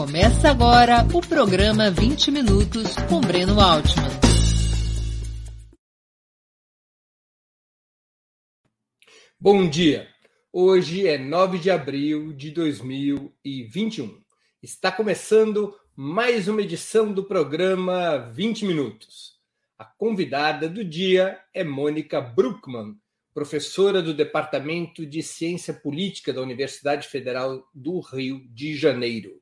Começa agora o programa 20 Minutos com Breno Altman. Bom dia! Hoje é 9 de abril de 2021. Está começando mais uma edição do programa 20 Minutos. A convidada do dia é Mônica Bruckmann, professora do Departamento de Ciência Política da Universidade Federal do Rio de Janeiro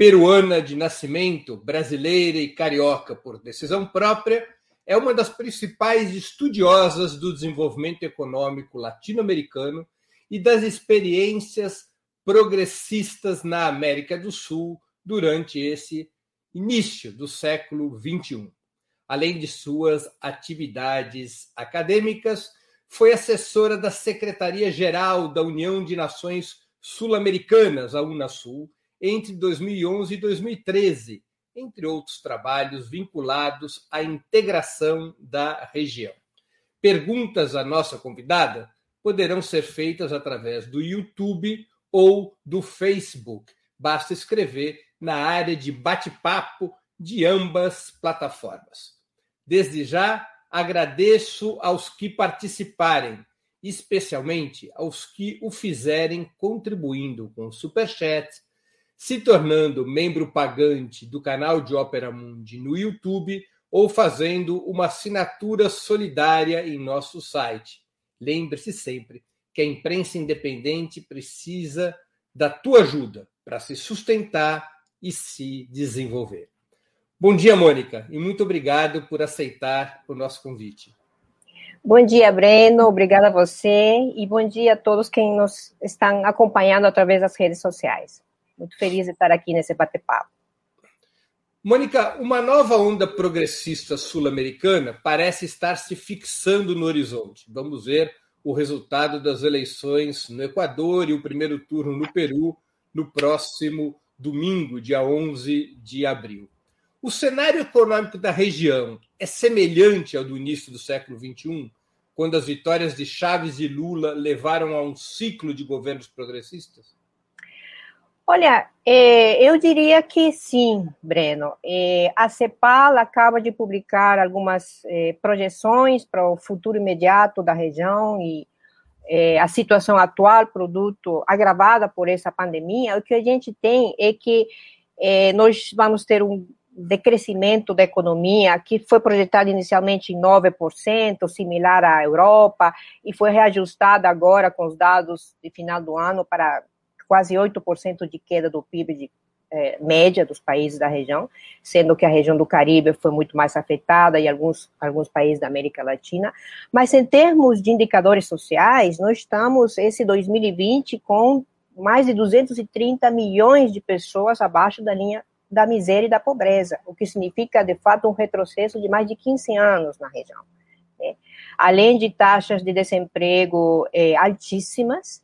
peruana de nascimento, brasileira e carioca por decisão própria, é uma das principais estudiosas do desenvolvimento econômico latino-americano e das experiências progressistas na América do Sul durante esse início do século XXI. Além de suas atividades acadêmicas, foi assessora da Secretaria-Geral da União de Nações Sul-Americanas, a UNASUL, entre 2011 e 2013, entre outros trabalhos vinculados à integração da região. Perguntas à nossa convidada poderão ser feitas através do YouTube ou do Facebook. Basta escrever na área de bate-papo de ambas plataformas. Desde já, agradeço aos que participarem, especialmente aos que o fizerem contribuindo com o Superchat, se tornando membro pagante do canal de Ópera Mundi no YouTube ou fazendo uma assinatura solidária em nosso site. Lembre-se sempre que a imprensa independente precisa da tua ajuda para se sustentar e se desenvolver. Bom dia, Mônica, e muito obrigado por aceitar o nosso convite. Bom dia, Breno. Obrigada a você e bom dia a todos que nos estão acompanhando através das redes sociais. Muito feliz de estar aqui nesse bate-papo. Mônica, uma nova onda progressista sul-americana parece estar se fixando no horizonte. Vamos ver o resultado das eleições no Equador e o primeiro turno no Peru no próximo domingo, dia 11 de abril. O cenário econômico da região é semelhante ao do início do século XXI, quando as vitórias de Chaves e Lula levaram a um ciclo de governos progressistas? Olha, é, eu diria que sim, Breno. É, a CEPAL acaba de publicar algumas é, projeções para o futuro imediato da região e a situação atual, produto agravada por essa pandemia. O que a gente tem é que nós vamos ter um decrescimento da economia que foi projetado inicialmente em 9%, similar à Europa, e foi reajustado agora com os dados de final do ano para quase 8% de queda do PIB de, é, média dos países da região, sendo que a região do Caribe foi muito mais afetada e alguns, alguns países da América Latina. Mas em termos de indicadores sociais, nós estamos, esse 2020, com mais de 230 milhões de pessoas abaixo da linha da miséria e da pobreza, o que significa, de fato, um retrocesso de mais de 15 anos na região. Né? Além de taxas de desemprego é, altíssimas,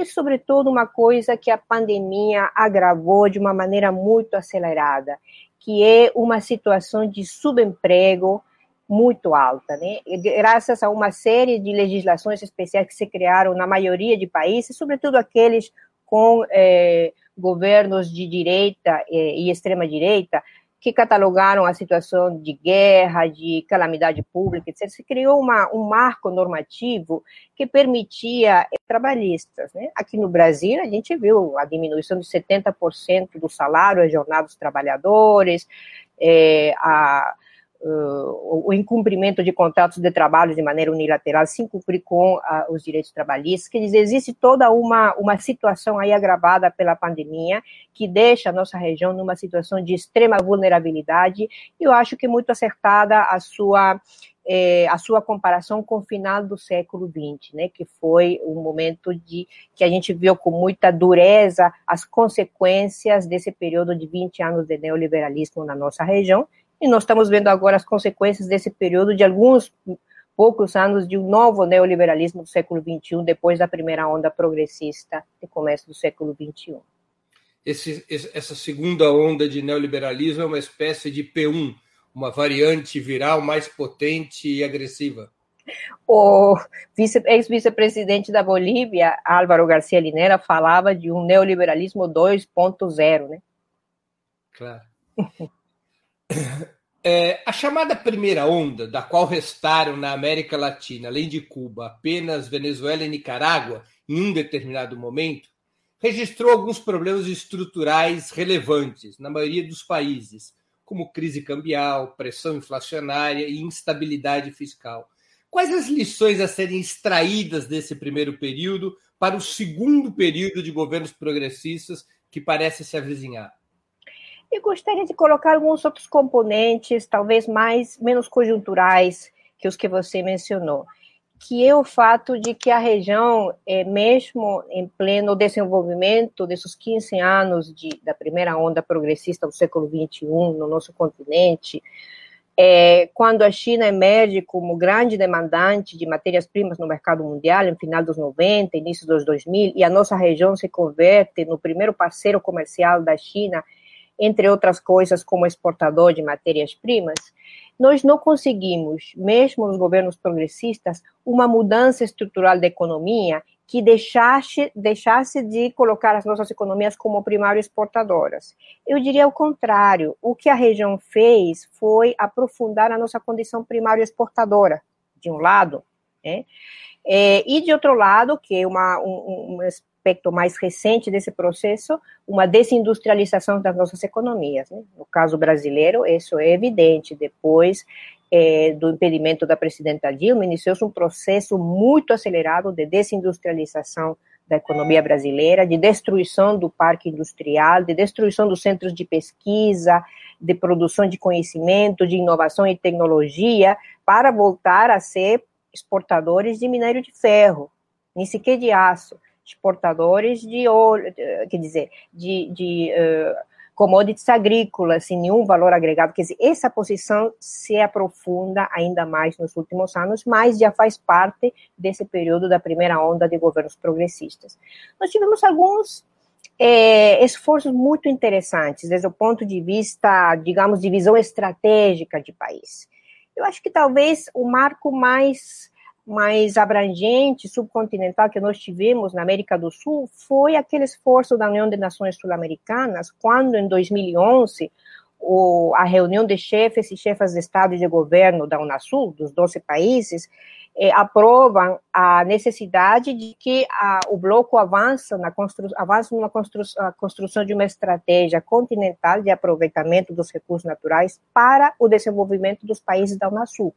e, sobretudo, uma coisa que a pandemia agravou de uma maneira muito acelerada, que é uma situação de subemprego muito alta, né? Graças a uma série de legislações especiais que se criaram na maioria de países, sobretudo aqueles com eh, governos de direita eh, e extrema direita, que catalogaram a situação de guerra, de calamidade pública, etc. Se criou uma, um marco normativo que permitia trabalhistas. Né? Aqui no Brasil, a gente viu a diminuição de 70% do salário às jornadas dos trabalhadores, é, a uh, o incumprimento de contratos de trabalho de maneira unilateral, sem cumprir com uh, os direitos trabalhistas. Quer dizer, existe toda uma, uma situação aí agravada pela pandemia que deixa a nossa região numa situação de extrema vulnerabilidade e eu acho que muito acertada a sua é, a sua comparação com o final do século XX, né, que foi um momento de que a gente viu com muita dureza as consequências desse período de 20 anos de neoliberalismo na nossa região, e nós estamos vendo agora as consequências desse período de alguns poucos anos de um novo neoliberalismo do século XXI, depois da primeira onda progressista de começo do século XXI. Esse, essa segunda onda de neoliberalismo é uma espécie de P1, uma variante viral mais potente e agressiva. O ex-vice-presidente da Bolívia, Álvaro Garcia Linera, falava de um neoliberalismo 2.0, né? Claro. É, a chamada primeira onda, da qual restaram na América Latina, além de Cuba, apenas Venezuela e Nicarágua, em um determinado momento, registrou alguns problemas estruturais relevantes na maioria dos países, como crise cambial, pressão inflacionária e instabilidade fiscal. Quais as lições a serem extraídas desse primeiro período para o segundo período de governos progressistas que parece se avizinhar? Eu gostaria de colocar alguns outros componentes, talvez mais menos conjunturais que os que você mencionou, que é o fato de que a região, é, mesmo em pleno desenvolvimento desses 15 anos de, da primeira onda progressista do século XXI no nosso continente, é, quando a China emerge como grande demandante de matérias-primas no mercado mundial, em final dos 90, início dos 2000, e a nossa região se converte no primeiro parceiro comercial da China entre outras coisas, como exportador de matérias-primas, nós não conseguimos, mesmo nos governos progressistas, uma mudança estrutural da economia que deixasse, deixasse de colocar as nossas economias como primário exportadoras. Eu diria o contrário. O que a região fez foi aprofundar a nossa condição primário exportadora, de um lado, né? É, e de outro lado, que é uma, um, um, aspecto mais recente desse processo, uma desindustrialização das nossas economias. Né? No caso brasileiro, isso é evidente. Depois é, do impedimento da presidenta Dilma, iniciou-se um processo muito acelerado de desindustrialização da economia brasileira, de destruição do parque industrial, de destruição dos centros de pesquisa, de produção de conhecimento, de inovação e tecnologia, para voltar a ser exportadores de minério de ferro, nem sequer de aço exportadores de ouro, quer dizer, de, de uh, commodities agrícolas sem nenhum valor agregado. Quer dizer, essa posição se aprofunda ainda mais nos últimos anos, mas já faz parte desse período da primeira onda de governos progressistas. Nós tivemos alguns é, esforços muito interessantes desde o ponto de vista, digamos, de visão estratégica de país. Eu acho que talvez o marco mais mais abrangente, subcontinental que nós tivemos na América do Sul foi aquele esforço da União de Nações Sul-Americanas, quando em 2011 o, a reunião de chefes e chefas de Estado e de governo da Unasul, dos 12 países, eh, aprovam a necessidade de que a, o bloco avance na constru, avance numa constru, construção de uma estratégia continental de aproveitamento dos recursos naturais para o desenvolvimento dos países da Unasul.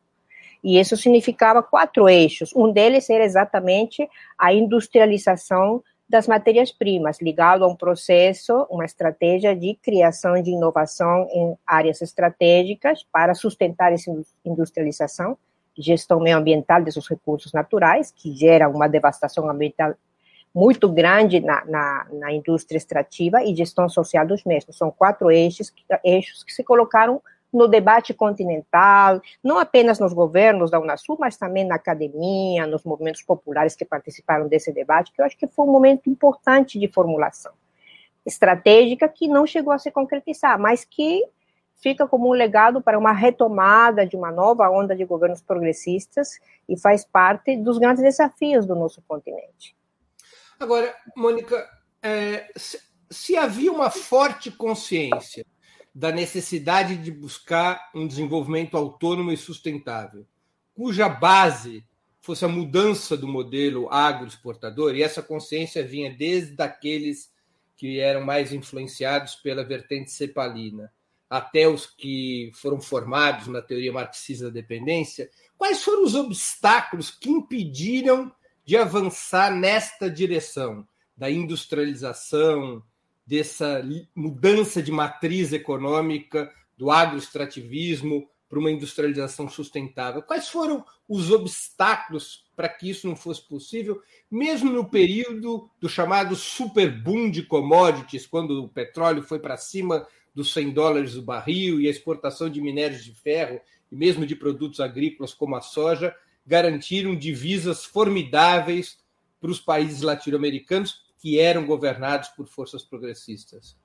E isso significava quatro eixos. Um deles era exatamente a industrialização das matérias-primas, ligado a um processo, uma estratégia de criação de inovação em áreas estratégicas para sustentar essa industrialização, gestão meioambiental desses recursos naturais, que gera uma devastação ambiental muito grande na, na, na indústria extrativa e gestão social dos mesmos. São quatro eixos, eixos que se colocaram no debate continental, não apenas nos governos da Unasul, mas também na academia, nos movimentos populares que participaram desse debate, que eu acho que foi um momento importante de formulação estratégica que não chegou a se concretizar, mas que fica como um legado para uma retomada de uma nova onda de governos progressistas e faz parte dos grandes desafios do nosso continente. Agora, Mônica, é, se, se havia uma forte consciência da necessidade de buscar um desenvolvimento autônomo e sustentável, cuja base fosse a mudança do modelo agroexportador, e essa consciência vinha desde aqueles que eram mais influenciados pela vertente cepalina, até os que foram formados na teoria marxista da dependência, quais foram os obstáculos que impediram de avançar nesta direção da industrialização, dessa mudança de matriz econômica do agroextrativismo para uma industrialização sustentável. Quais foram os obstáculos para que isso não fosse possível, mesmo no período do chamado super boom de commodities, quando o petróleo foi para cima dos 100 dólares o barril e a exportação de minérios de ferro e mesmo de produtos agrícolas como a soja garantiram divisas formidáveis para os países latino-americanos que eram governados por forças progressistas?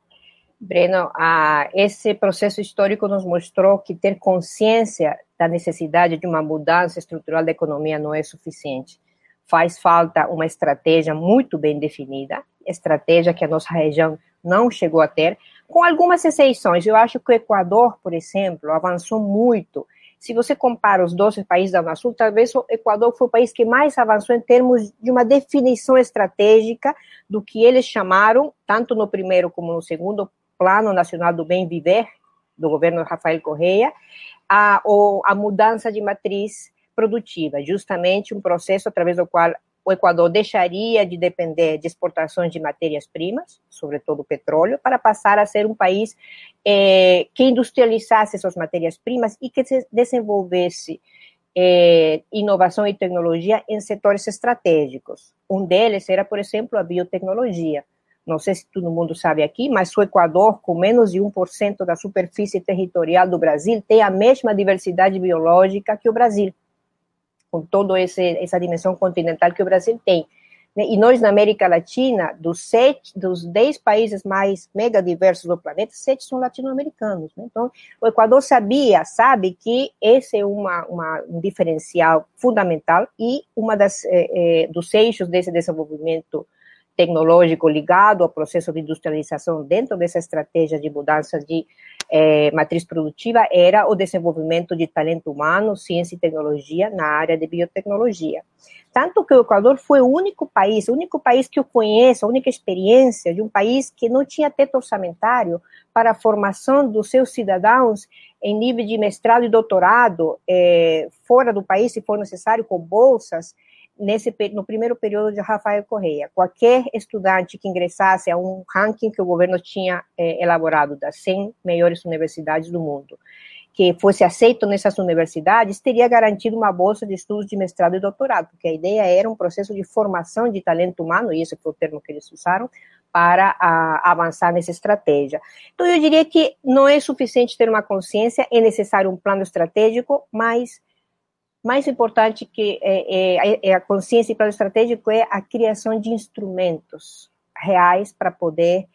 Breno, ah, esse processo histórico nos mostrou que ter consciência da necessidade de uma mudança estrutural da economia não é suficiente. Faz falta uma estratégia muito bem definida, estratégia que a nossa região não chegou a ter, com algumas exceções. Eu acho que o Equador, por exemplo, avançou muito. Se você compara os 12 países da Unasul, talvez o Equador foi o país que mais avançou em termos de uma definição estratégica do que eles chamaram, tanto no primeiro como no segundo Plano Nacional do Bem Viver, do governo Rafael Correia, a, a mudança de matriz produtiva, justamente um processo através do qual o Equador deixaria de depender de exportações de matérias-primas, sobretudo petróleo, para passar a ser um país é, que industrializasse suas matérias-primas e que desenvolvesse é, inovação e tecnologia em setores estratégicos. Um deles era, por exemplo, a biotecnologia. Não sei se todo mundo sabe aqui, mas o Equador, com menos de 1% da superfície territorial do Brasil, tem a mesma diversidade biológica que o Brasil com toda essa dimensão continental que o Brasil tem. E nós, na América Latina, dos, sete, dos dez países mais mega diversos do planeta, sete são latino-americanos. Né? Então, o Equador sabia, sabe que esse é uma, uma um diferencial fundamental e uma das dos eixos desse desenvolvimento tecnológico ligado ao processo de industrialização dentro dessa estratégia de mudança de eh, matriz produtiva era o desenvolvimento de talento humano, ciência e tecnologia na área de biotecnologia. Tanto que o Equador foi o único país, o único país que eu conheço, a única experiência de um país que não tinha teto orçamentário para a formação dos seus cidadãos em nível de mestrado e doutorado eh, fora do país, se for necessário, com bolsas, nesse no primeiro período de Rafael Correia. Qualquer estudante que ingressasse a um ranking que o governo tinha é, elaborado das 100 maiores universidades do mundo, que fosse aceito nessas universidades, teria garantido uma bolsa de estudos de mestrado e doutorado, porque a ideia era um processo de formação de talento humano, e esse foi o termo que eles usaram, para a, avançar nessa estratégia. Então, eu diria que não é suficiente ter uma consciência, é necessário um plano estratégico, mas mais importante que é, é, é a consciência e plano estratégico é a criação de instrumentos reais para poder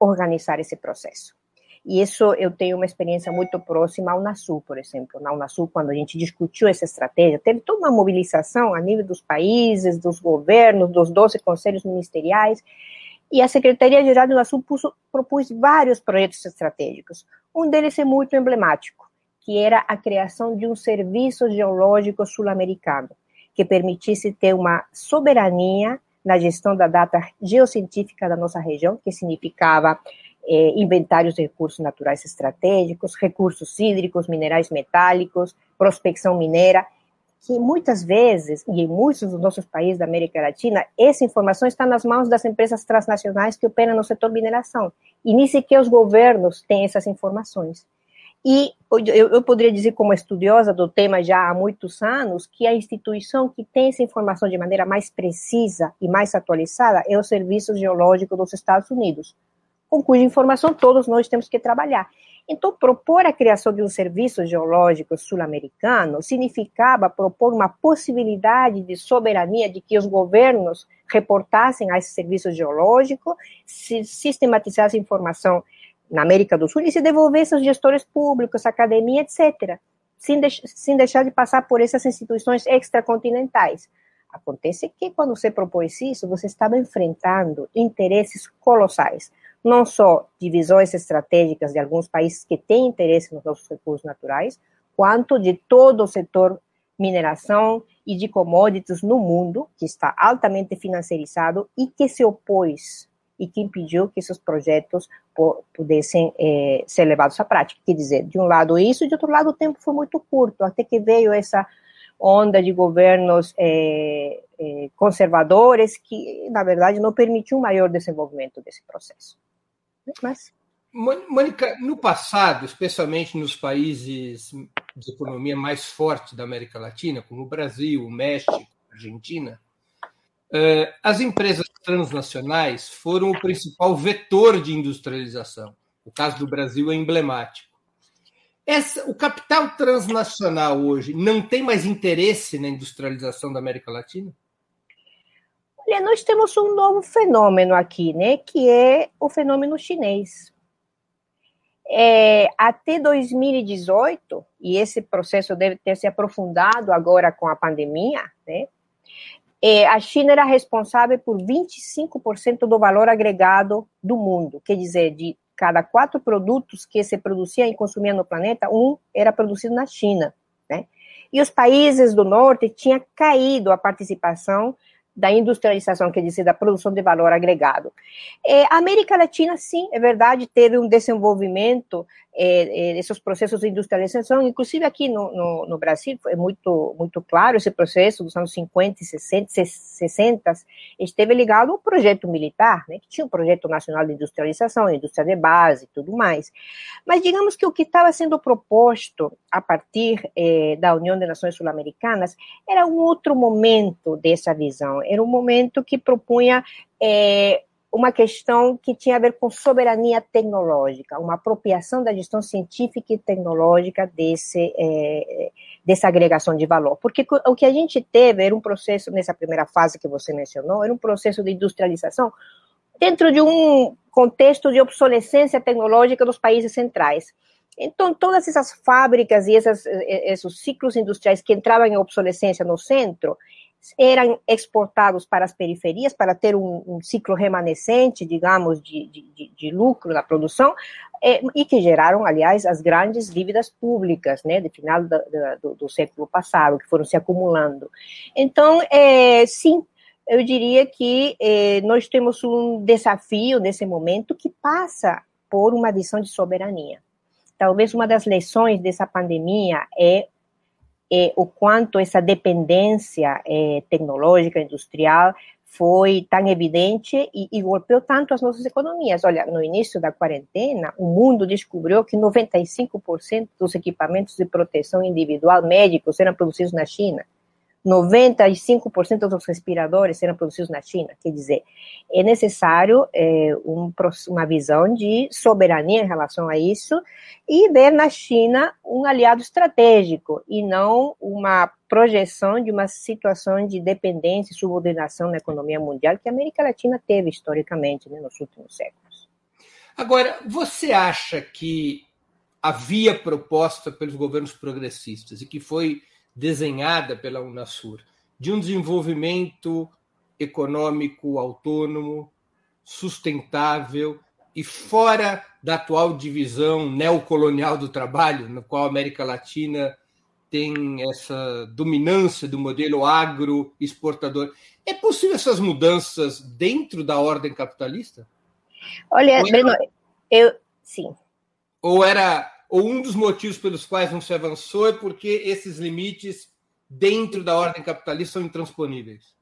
organizar esse processo. E isso eu tenho uma experiência muito próxima ao Unasul, por exemplo. Na Unasul, quando a gente discutiu essa estratégia, teve toda uma mobilização a nível dos países, dos governos, dos 12 conselhos ministeriais, e a Secretaria-Geral do Unasul propôs vários projetos estratégicos. Um deles é muito emblemático, que era a criação de um serviço geológico sul-americano, que permitisse ter uma soberania na gestão da data geocientífica da nossa região, que significava eh, inventários de recursos naturais estratégicos, recursos hídricos, minerais metálicos, prospecção mineira, que muitas vezes, e em muitos dos nossos países da América Latina, essa informação está nas mãos das empresas transnacionais que operam no setor mineração. E nem sequer os governos têm essas informações. E eu, eu, poderia dizer, como estudiosa do tema já há muitos anos, que a instituição que tem essa informação de maneira mais precisa e mais atualizada é o Serviço Geológico dos Estados Unidos, com cuja informação todos nós temos que trabalhar. Então, propor a criação de um serviço geológico sul-americano significava propor uma possibilidade de soberania de que os governos reportassem a esse serviço geológico, sistematizassem informação na América do Sul e se devolvesse aos gestores públicos, academia, etc., sem, sem deixar de passar por essas instituições extracontinentais. Acontece que quando você propôs isso, você estava enfrentando interesses colossais, não só divisões estratégicas de alguns países que têm interesse nos nossos recursos naturais, quanto de todo o setor mineração e de commodities no mundo, que está altamente financiarizado e que se opôs e que impediu que esses projetos pudessem é, ser levados à prática. Quer dizer, de um lado isso, de outro lado o tempo foi muito curto, até que veio essa onda de governos é, é, conservadores que, na verdade, não permitiu um maior desenvolvimento desse processo. Mas... Mônica, no passado, especialmente nos países de economia mais forte da América Latina, como o Brasil, o México, a Argentina, as empresas transnacionais foram o principal vetor de industrialização. O caso do Brasil é emblemático. Essa, o capital transnacional hoje não tem mais interesse na industrialização da América Latina? Olha, nós temos um novo fenômeno aqui, né, que é o fenômeno chinês. É, até 2018, e esse processo deve ter se aprofundado agora com a pandemia, né, é, a China era responsável por 25% do valor agregado do mundo, quer dizer, de cada quatro produtos que se produzia e consumia no planeta, um era produzido na China, né? E os países do norte tinha caído a participação da industrialização, quer dizer, da produção de valor agregado. É, a América Latina, sim, é verdade, teve um desenvolvimento é, é, esses processos de industrialização, inclusive aqui no, no, no, Brasil, é muito, muito claro esse processo dos anos 50 e 60, 60 esteve ligado ao projeto militar, né, que tinha um projeto nacional de industrialização, indústria de base e tudo mais. Mas digamos que o que estava sendo proposto a partir é, da União das Nações Sul-Americanas era um outro momento dessa visão, era um momento que propunha é, uma questão que tinha a ver com soberania tecnológica, uma apropriação da gestão científica e tecnológica desse, é, dessa agregação de valor. Porque o que a gente teve era um processo, nessa primeira fase que você mencionou, era um processo de industrialização dentro de um contexto de obsolescência tecnológica dos países centrais. Então, todas essas fábricas e essas, esses ciclos industriais que entravam em obsolescência no centro, eram exportados para as periferias para ter um, um ciclo remanescente, digamos, de, de, de lucro na produção, é, e que geraram, aliás, as grandes dívidas públicas, né, de final do, do, do século passado, que foram se acumulando. Então, é, sim, eu diria que é, nós temos um desafio nesse momento que passa por uma visão de soberania. Talvez uma das lições dessa pandemia é é, o quanto essa dependência é, tecnológica, industrial, foi tão evidente e, e, golpeou tanto as nossas economias. Olha, no início da quarentena, o mundo descobriu que 95% dos equipamentos de proteção individual médicos eram produzidos na China. 95% dos respiradores eram produzidos na China. Quer dizer, é necessário é, um, uma visão de soberania em relação a isso e ver na China um aliado estratégico e não uma projeção de uma situação de dependência e subordinação na economia mundial que a América Latina teve historicamente né, nos últimos séculos. Agora, você acha que havia proposta pelos governos progressistas e que foi desenhada pela Unasur, de um desenvolvimento econômico autônomo, sustentável e fora da atual divisão neocolonial do trabalho, no qual a América Latina tem essa dominância do modelo agro-exportador. É possível essas mudanças dentro da ordem capitalista? Olha, Breno, eu sim. Ou era ou um dos motivos pelos quais não se avançou é porque esses limites dentro da ordem capitalista são intransponíveis?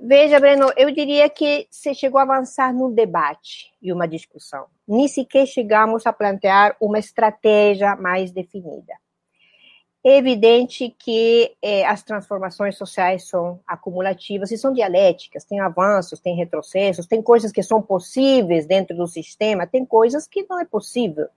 Veja, Breno, eu diria que se chegou a avançar num debate e uma discussão. Nem sequer chegamos a plantear uma estratégia mais definida. É evidente que eh, as transformações sociais são acumulativas e são dialéticas, tem avanços, tem retrocessos, tem coisas que são possíveis dentro do sistema, tem coisas que não é possível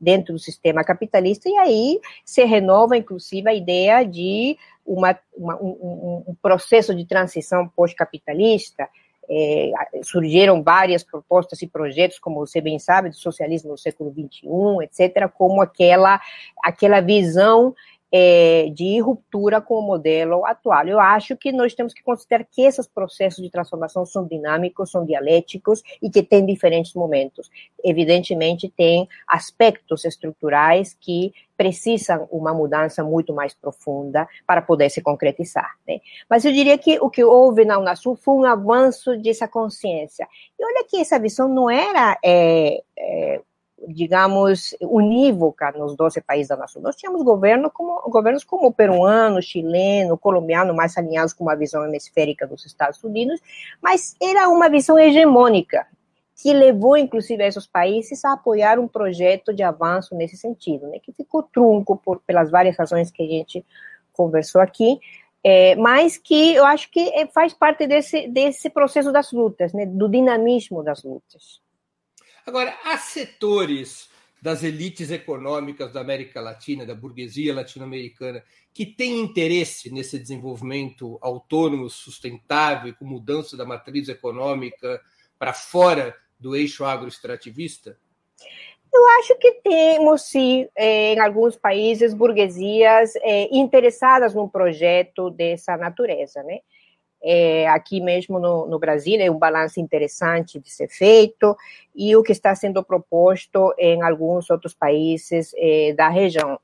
dentro do sistema capitalista, e aí se renova, inclusive, a ideia de uma, uma um, um, processo de transição pós-capitalista. É, surgiram várias propostas e projetos, como você bem sabe, do socialismo no século XXI, etc., como aquela, aquela visão é, de ruptura com o modelo atual. Eu acho que nós temos que considerar que esses processos de transformação são dinâmicos, são dialéticos e que têm diferentes momentos. Evidentemente, tem aspectos estruturais que precisam uma mudança muito mais profunda para poder se concretizar. Né? Mas eu diria que o que houve na Unasul foi um avanço dessa consciência. E olha que essa visão não era é, é, digamos, unívoca nos 12 países da nação. Nós tínhamos governo como, governos como o peruano, chileno, colombiano, mais alinhados com uma visão hemisférica dos Estados Unidos, mas era uma visão hegemônica, que levou, inclusive, esses países a apoiar um projeto de avanço nesse sentido, né, que ficou trunco por, pelas várias razões que a gente conversou aqui, é, mas que eu acho que é, faz parte desse, desse processo das lutas, né, do dinamismo das lutas. Agora, há setores das elites econômicas da América Latina, da burguesia latino-americana, que têm interesse nesse desenvolvimento autônomo, sustentável, com mudança da matriz econômica para fora do eixo agroextrativista? Eu acho que temos, sim, é, em alguns países, burguesias é, interessadas num projeto dessa natureza, né? É, aqui mesmo no, no, Brasil é um balanço interessante de ser feito e o que está sendo proposto em alguns outros países é, da região.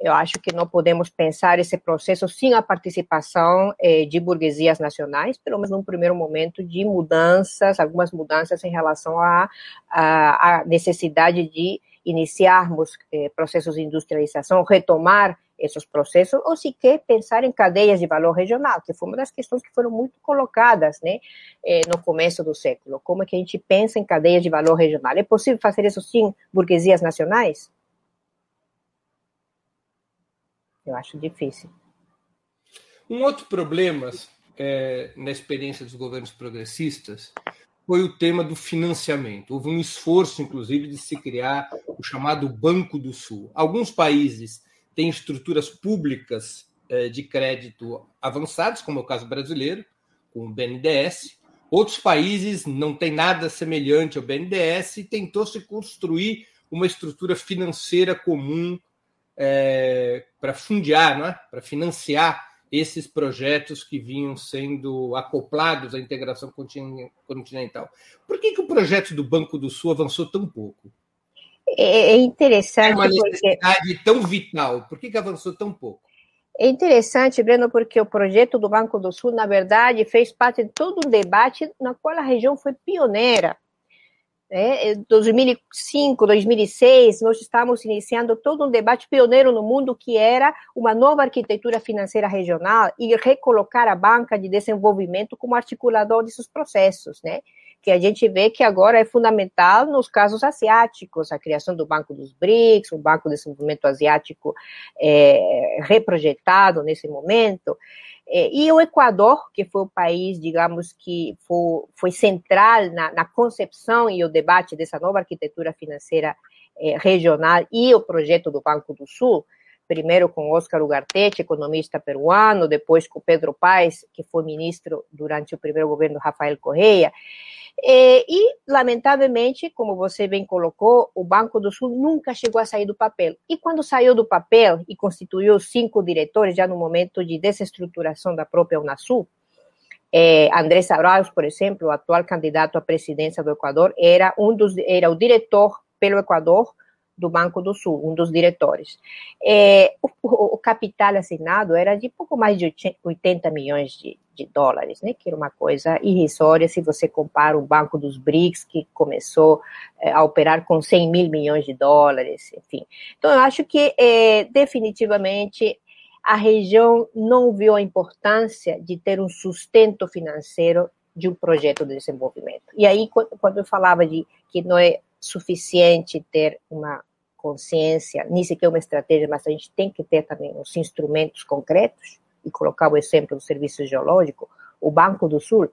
Eu acho que não podemos pensar esse processo sem a participação é, de burguesias nacionais, pelo menos num primeiro momento, de mudanças, algumas mudanças em relação à, necessidade de iniciarmos eh, processos de industrialização, retomar esses processos, ou sequer pensar em cadeias de valor regional, que foi uma das questões que foram muito colocadas né, eh, no começo do século. Como é que a gente pensa em cadeias de valor regional? É possível fazer isso sim burguesias nacionais? Eu acho difícil. Um outro problema é, na experiência dos governos progressistas foi o tema do financiamento. Houve um esforço, inclusive, de se criar o chamado Banco do Sul. Alguns países têm estruturas públicas eh, de crédito avançadas, como é o caso brasileiro, com o BNDES. Outros países não têm nada semelhante ao BNDES e tentou se construir uma estrutura financeira comum é, para fundiar, é? para financiar esses projetos que vinham sendo acoplados à integração continental. Por que, que o projeto do Banco do Sul avançou tão pouco? É, é interessante. É uma necessidade porque... tão vital. Por que, que avançou tão pouco? É interessante, Breno, porque o projeto do Banco do Sul, na verdade, fez parte de todo um debate na qual a região foi pioneira. Né? Em 2005, 2006, nós estávamos iniciando todo um debate pioneiro no mundo que era uma nova arquitetura financeira regional e recolocar a banca de desenvolvimento como articulador desses processos, né? Que a gente vê que agora é fundamental nos casos asiáticos, a criação do Banco dos BRICS, o Banco de Desenvolvimento Asiático é, reprojetado nesse momento, é, e o Equador, que foi o país, digamos, que foi, foi central na, na, concepção e o debate dessa nova arquitetura financeira é, regional e o projeto do Banco do Sul, primeiro com Oscar Ugarte, economista peruano, depois com Pedro Paes, que foi ministro durante o primeiro governo Rafael Correia. É, e, lamentavelmente, como você bem colocou, o Banco do Sul nunca chegou a sair do papel. E quando saiu do papel e constituiu cinco diretores, já no momento de desestruturação da própria Unasul, é, Andrés Arauz, por exemplo, o atual candidato à presidência do Equador, era um dos era o diretor pelo Equador do Banco do Sul, um dos diretores. É, o, o, capital assinado era de pouco mais de 80 milhões de, de, dólares, né, que era uma coisa irrisória se você compara o Banco dos BRICS, que começou é, a operar com 100 mil milhões de dólares, enfim. Então, eu acho que é, definitivamente a região não viu a importância de ter um sustento financeiro de um projeto de desenvolvimento. E aí, quando eu falava de que não é suficiente ter uma consciência, nem sequer uma estratégia, mas a gente tem que ter também os instrumentos concretos, e colocar o exemplo do Serviço Geológico, o Banco do Sul,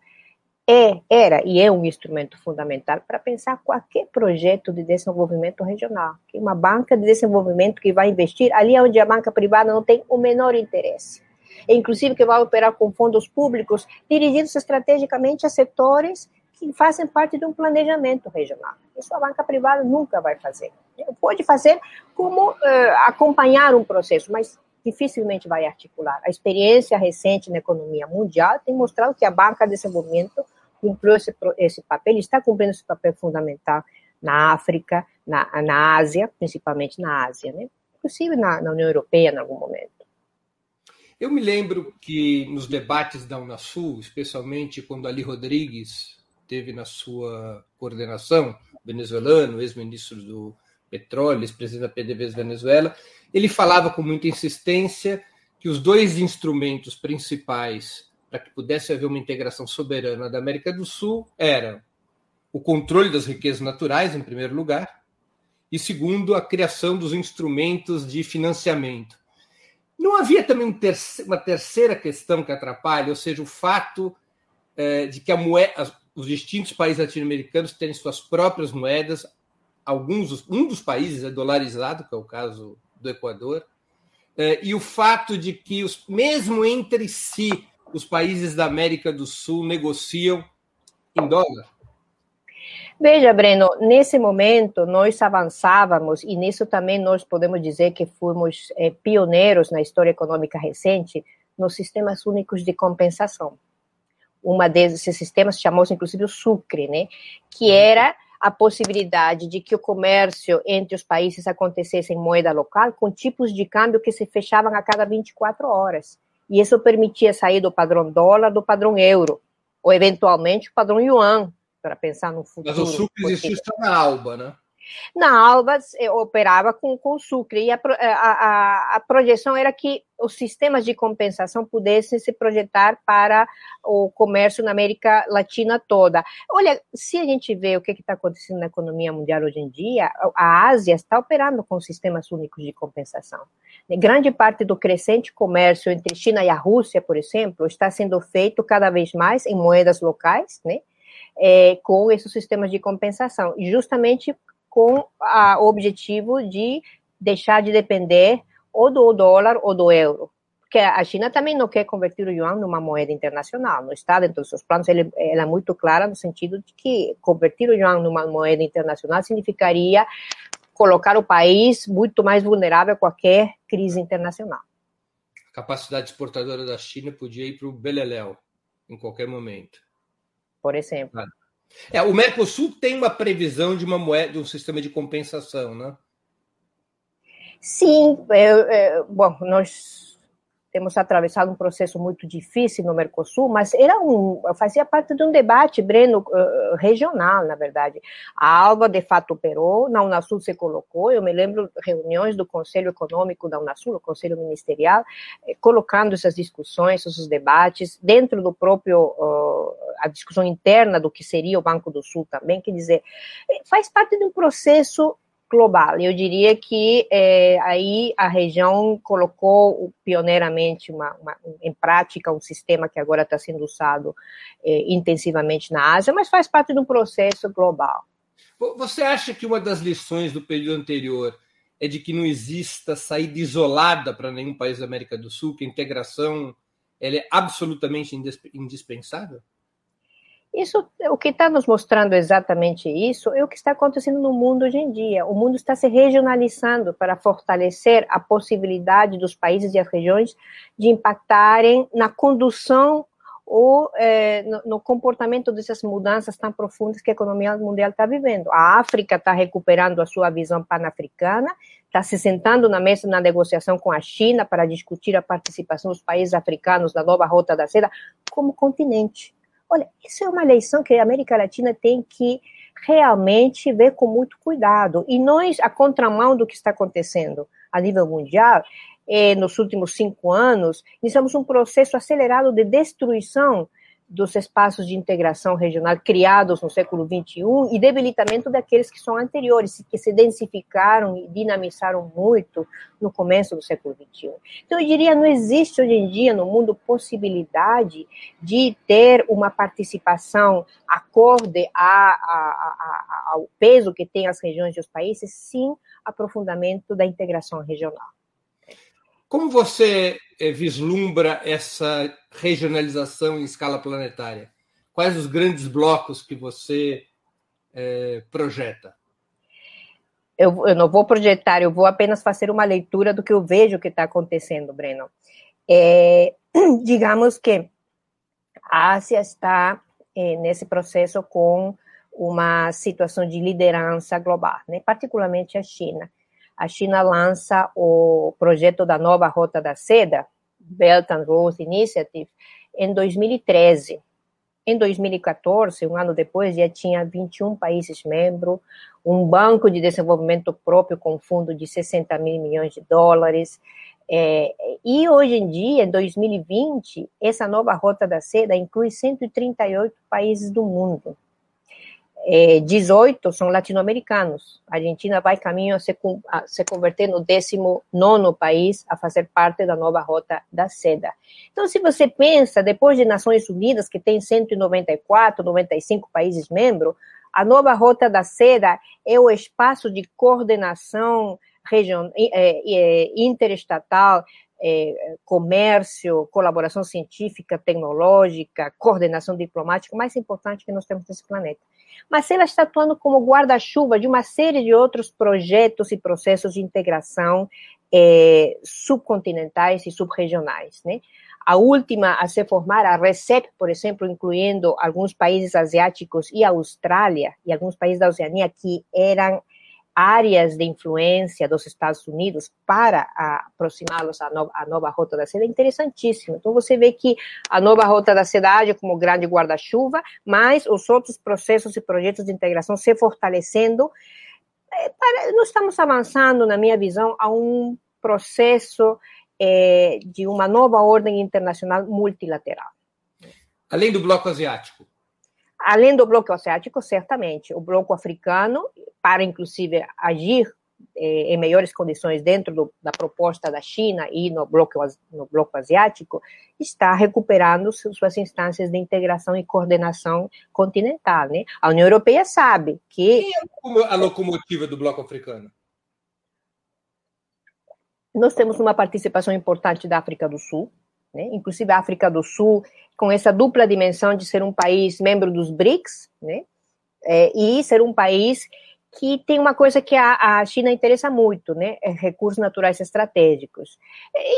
é, era e é um instrumento fundamental para pensar qualquer projeto de desenvolvimento regional, que é uma banca de desenvolvimento que vai investir ali onde a banca privada não tem o menor interesse. E, inclusive que vai operar com fundos públicos dirigidos estrategicamente a setores que fazem parte de um planejamento regional. Isso a banca privada nunca vai fazer. Pode fazer como uh, acompanhar um processo, mas dificilmente vai articular. A experiência recente na economia mundial tem mostrado que a banca de desenvolvimento cumpriu esse, esse papel, está cumprindo esse papel fundamental na África, na, na Ásia, principalmente na Ásia, né? inclusive na, na União Europeia em algum momento. Eu me lembro que nos debates da Unasul, especialmente quando Ali Rodrigues teve na sua coordenação, venezuelano, ex-ministro do petróleo, ex-presidente da PDVSA Venezuela, ele falava com muita insistência que os dois instrumentos principais para que pudesse haver uma integração soberana da América do Sul eram o controle das riquezas naturais, em primeiro lugar, e segundo, a criação dos instrumentos de financiamento. Não havia também uma terceira questão que atrapalha, ou seja, o fato eh, de que moeda, os distintos países latino-americanos terem suas próprias moedas. Alguns, um dos países é dolarizado, que é o caso do Equador, é, e o fato de que, os, mesmo entre si, os países da América do Sul negociam em dólar. Veja, Breno, nesse momento nós avançávamos, e nisso também nós podemos dizer que fomos é, pioneiros na história econômica recente, nos sistemas únicos de compensação. uma desses sistemas chamou-se inclusive o Sucre, né? Que era a possibilidade de que o comércio entre os países acontecesse em moeda local, com tipos de câmbio que se fechavam a cada 24 horas. E isso permitia sair do padrão dólar, do padrão euro, ou eventualmente o padrão yuan, para pensar no futuro. Mas o Sucre existiu na Alba, né? Na Alba eh, operava com, com Sucre e a, a, a, projeção era que os sistemas de compensação pudessem se projetar para o comércio na América Latina toda. Olha, se a gente vê o que está acontecendo na economia mundial hoje em dia, a Ásia está operando com sistemas únicos de compensação. Grande parte do crescente comércio entre China e a Rússia, por exemplo, está sendo feito cada vez mais em moedas locais, né? É, com esses sistemas de compensação, justamente com a, o objetivo de deixar de depender ou do dólar ou do euro. Porque a China também não quer converter o yuan numa moeda internacional, não está dentro dos seus planos, ela é muito clara no sentido de que converter o yuan numa moeda internacional significaria colocar o país muito mais vulnerável a qualquer crise internacional. A capacidade exportadora da China podia ir para o Beleléu em qualquer momento. Por exemplo. É, o Mercosul tem uma previsão de uma moeda, de um sistema de compensação, né? Sim, é, é, bom, nós temos atravessado um processo muito difícil no Mercosul, mas era um, fazia parte de um debate, Breno, uh, regional, na verdade. A Alba, de fato, operou, na Unasul se colocou, eu me lembro reuniões do Conselho Econômico da Unasul, o Conselho Ministerial, eh, colocando essas discussões, esses debates, dentro do próprio, a discussão interna do que seria o Banco do Sul também, quer dizer, faz parte de um processo global. Eu diria que é, aí a região colocou pioneiramente uma, uma, em prática um sistema que agora está sendo usado é, intensivamente na Ásia, mas faz parte de um processo global. Você acha que uma das lições do período anterior é de que não exista saída isolada para nenhum país da América do Sul, que a integração ela é absolutamente indispensável? Isso, o que está nos mostrando exatamente isso é o que está acontecendo no mundo hoje em dia. O mundo está se regionalizando para fortalecer a possibilidade dos países e as regiões de impactarem na condução ou é, no, no, comportamento dessas mudanças tão profundas que a economia mundial está vivendo. A África está recuperando a sua visão pan-africana, está se sentando na mesa na negociação com a China para discutir a participação dos países africanos na nova Rota da Seda como continente. Olha, isso é uma eleição que a América Latina tem que realmente ver com muito cuidado. E nós, a contramão do que está acontecendo a nível mundial, eh, nos últimos cinco anos, iniciamos um processo acelerado de destruição dos espaços de integração regional criados no século XXI e debilitamento daqueles que são anteriores, que se densificaram e dinamizaram muito no começo do século XXI. Então, eu diria, não existe hoje em dia no mundo possibilidade de ter uma participação acorde a, a, a, ao peso que tem as regiões e os países, sim aprofundamento da integração regional. Como você é, vislumbra essa regionalização em escala planetária? Quais os grandes blocos que você é, projeta? Eu, eu, não vou projetar, eu vou apenas fazer uma leitura do que eu vejo que está acontecendo, Breno. É, digamos que a Ásia está é, nesse processo com uma situação de liderança global, né? particularmente a China a China lança o projeto da nova Rota da Seda, Belt and Road Initiative, em 2013. Em 2014, um ano depois, já tinha 21 países membros, um banco de desenvolvimento próprio com fundo de 60 mil milhões de dólares. É, e hoje em dia, em 2020, essa nova Rota da Seda inclui 138 países do mundo é, 18 são latino-americanos. A Argentina vai caminho a se, a se converter no 19 país a fazer parte da nova Rota da Seda. Então, se você pensa, depois de Nações Unidas, que tem 194, 95 países membros, a nova Rota da Seda é o espaço de coordenação regional, é, é, interestatal é, comércio, colaboração científica, tecnológica, coordenação diplomática mais importante que nós temos nesse planeta mas ela está atuando como guarda-chuva de uma série de outros projetos e processos de integração é, subcontinentais e subregionais, né? a última a se formar, a RCEP, por exemplo, incluindo alguns países asiáticos e a Austrália, e alguns países da Oceania que eram áreas de influência dos Estados Unidos para aproximá-los à, no, à nova Rota da Seda é interessantíssimo. Então, você vê que a nova Rota da Seda age como grande guarda-chuva, mas os outros processos e projetos de integração se fortalecendo. É, para, nós estamos avançando, na minha visão, a um processo é, de uma nova ordem internacional multilateral. Além do bloco asiático? Além do bloco asiático, certamente. O bloco africano, para inclusive agir eh, em melhores condições dentro do, da proposta da China e no bloco, no bloco asiático, está recuperando suas instâncias de integração e coordenação continental. Né? A União Europeia sabe que. E a locomotiva do bloco africano? Nós temos uma participação importante da África do Sul, né? inclusive a África do Sul, com essa dupla dimensão de ser um país membro dos BRICS, né? É, e ser um país que tem uma coisa que a, a China interessa muito, né? É recursos naturais estratégicos.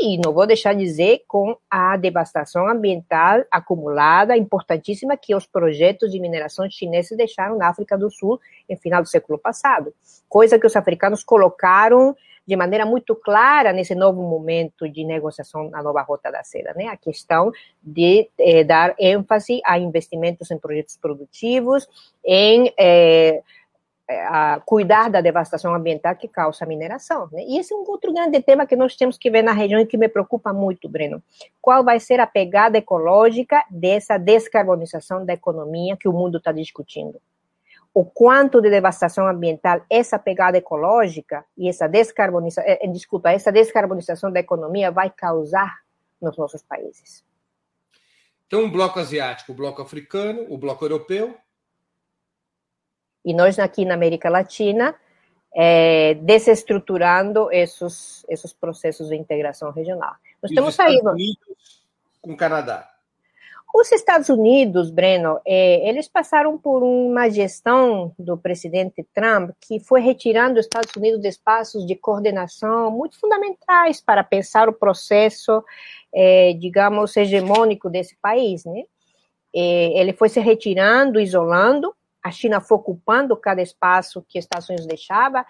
E não vou deixar de dizer com a devastação ambiental acumulada, importantíssima, que os projetos de mineração chineses deixaram na África do Sul no final do século passado. Coisa que os africanos colocaram de maneira muito clara nesse novo momento de negociação na nova rota da seda, né? A questão de eh, dar ênfase a investimentos em projetos produtivos, em eh, a cuidar da devastação ambiental que causa a mineração. Né? E esse é um outro grande tema que nós temos que ver na região e que me preocupa muito, Breno. Qual vai ser a pegada ecológica dessa descarbonização da economia que o mundo está discutindo? o quanto de devastação ambiental essa pegada ecológica e essa descarbonização, eh, desculpa, essa descarbonização da economia vai causar nos nossos países. Então, o bloco asiático, o bloco africano, o bloco europeu. E nós aqui na América Latina, é, desestruturando esses, esses processos de integração regional. Nós e estamos aí. Com o Canadá. Os Estados Unidos, Breno, é, eles passaram por uma gestão do presidente Trump que foi retirando os Estados Unidos de espaços de coordenação muito fundamentais para pensar o processo, é, digamos, hegemônico desse país, né? É, ele foi se retirando, isolando, a China foi ocupando cada espaço que os Estados Unidos deixava.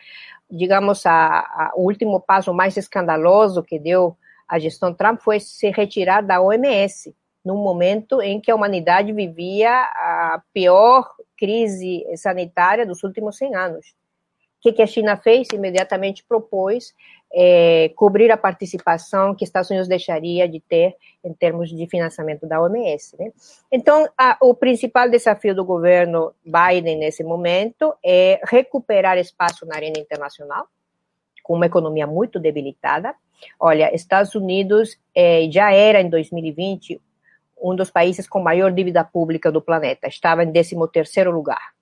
Digamos, a, a, o último passo mais escandaloso que deu a gestão Trump foi se retirar da OMS, num momento em que a humanidade vivia a pior crise sanitária dos últimos 100 anos. O que, que a China fez? Imediatamente propôs é, cobrir a participação que Estados Unidos deixaria de ter em termos de financiamento da OMS. Né? Então, a, o principal desafio do governo Biden nesse momento é recuperar espaço na arena internacional, com uma economia muito debilitada. Olha, Estados Unidos é, já era em 2020 um dos países com maior dívida pública do planeta, estava em 13º lugar,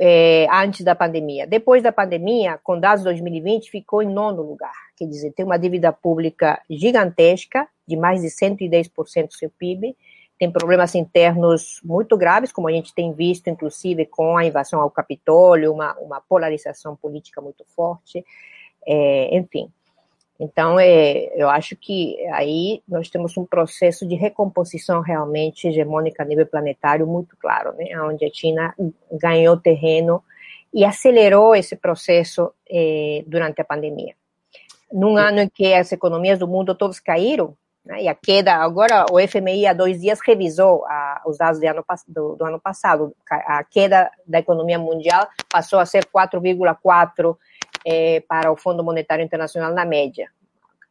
é, antes da pandemia. Depois da pandemia, com dados de 2020, ficou em nono lugar, quer dizer, tem uma dívida pública gigantesca, de mais de 110% do seu PIB, tem problemas internos muito graves, como a gente tem visto, inclusive, com a invasão ao Capitólio, uma, uma polarização política muito forte, é, enfim. Então, é, eu acho que aí nós temos um processo de recomposição realmente hegemônica a nível planetário muito claro, né? onde a China ganhou terreno e acelerou esse processo é, durante a pandemia. Num ano em que as economias do mundo todas caíram, né, e a queda, agora o FMI há dois dias revisou a, os dados ano, do, do ano passado, a queda da economia mundial passou a ser 4,4% é, para o Fundo Monetário Internacional na média,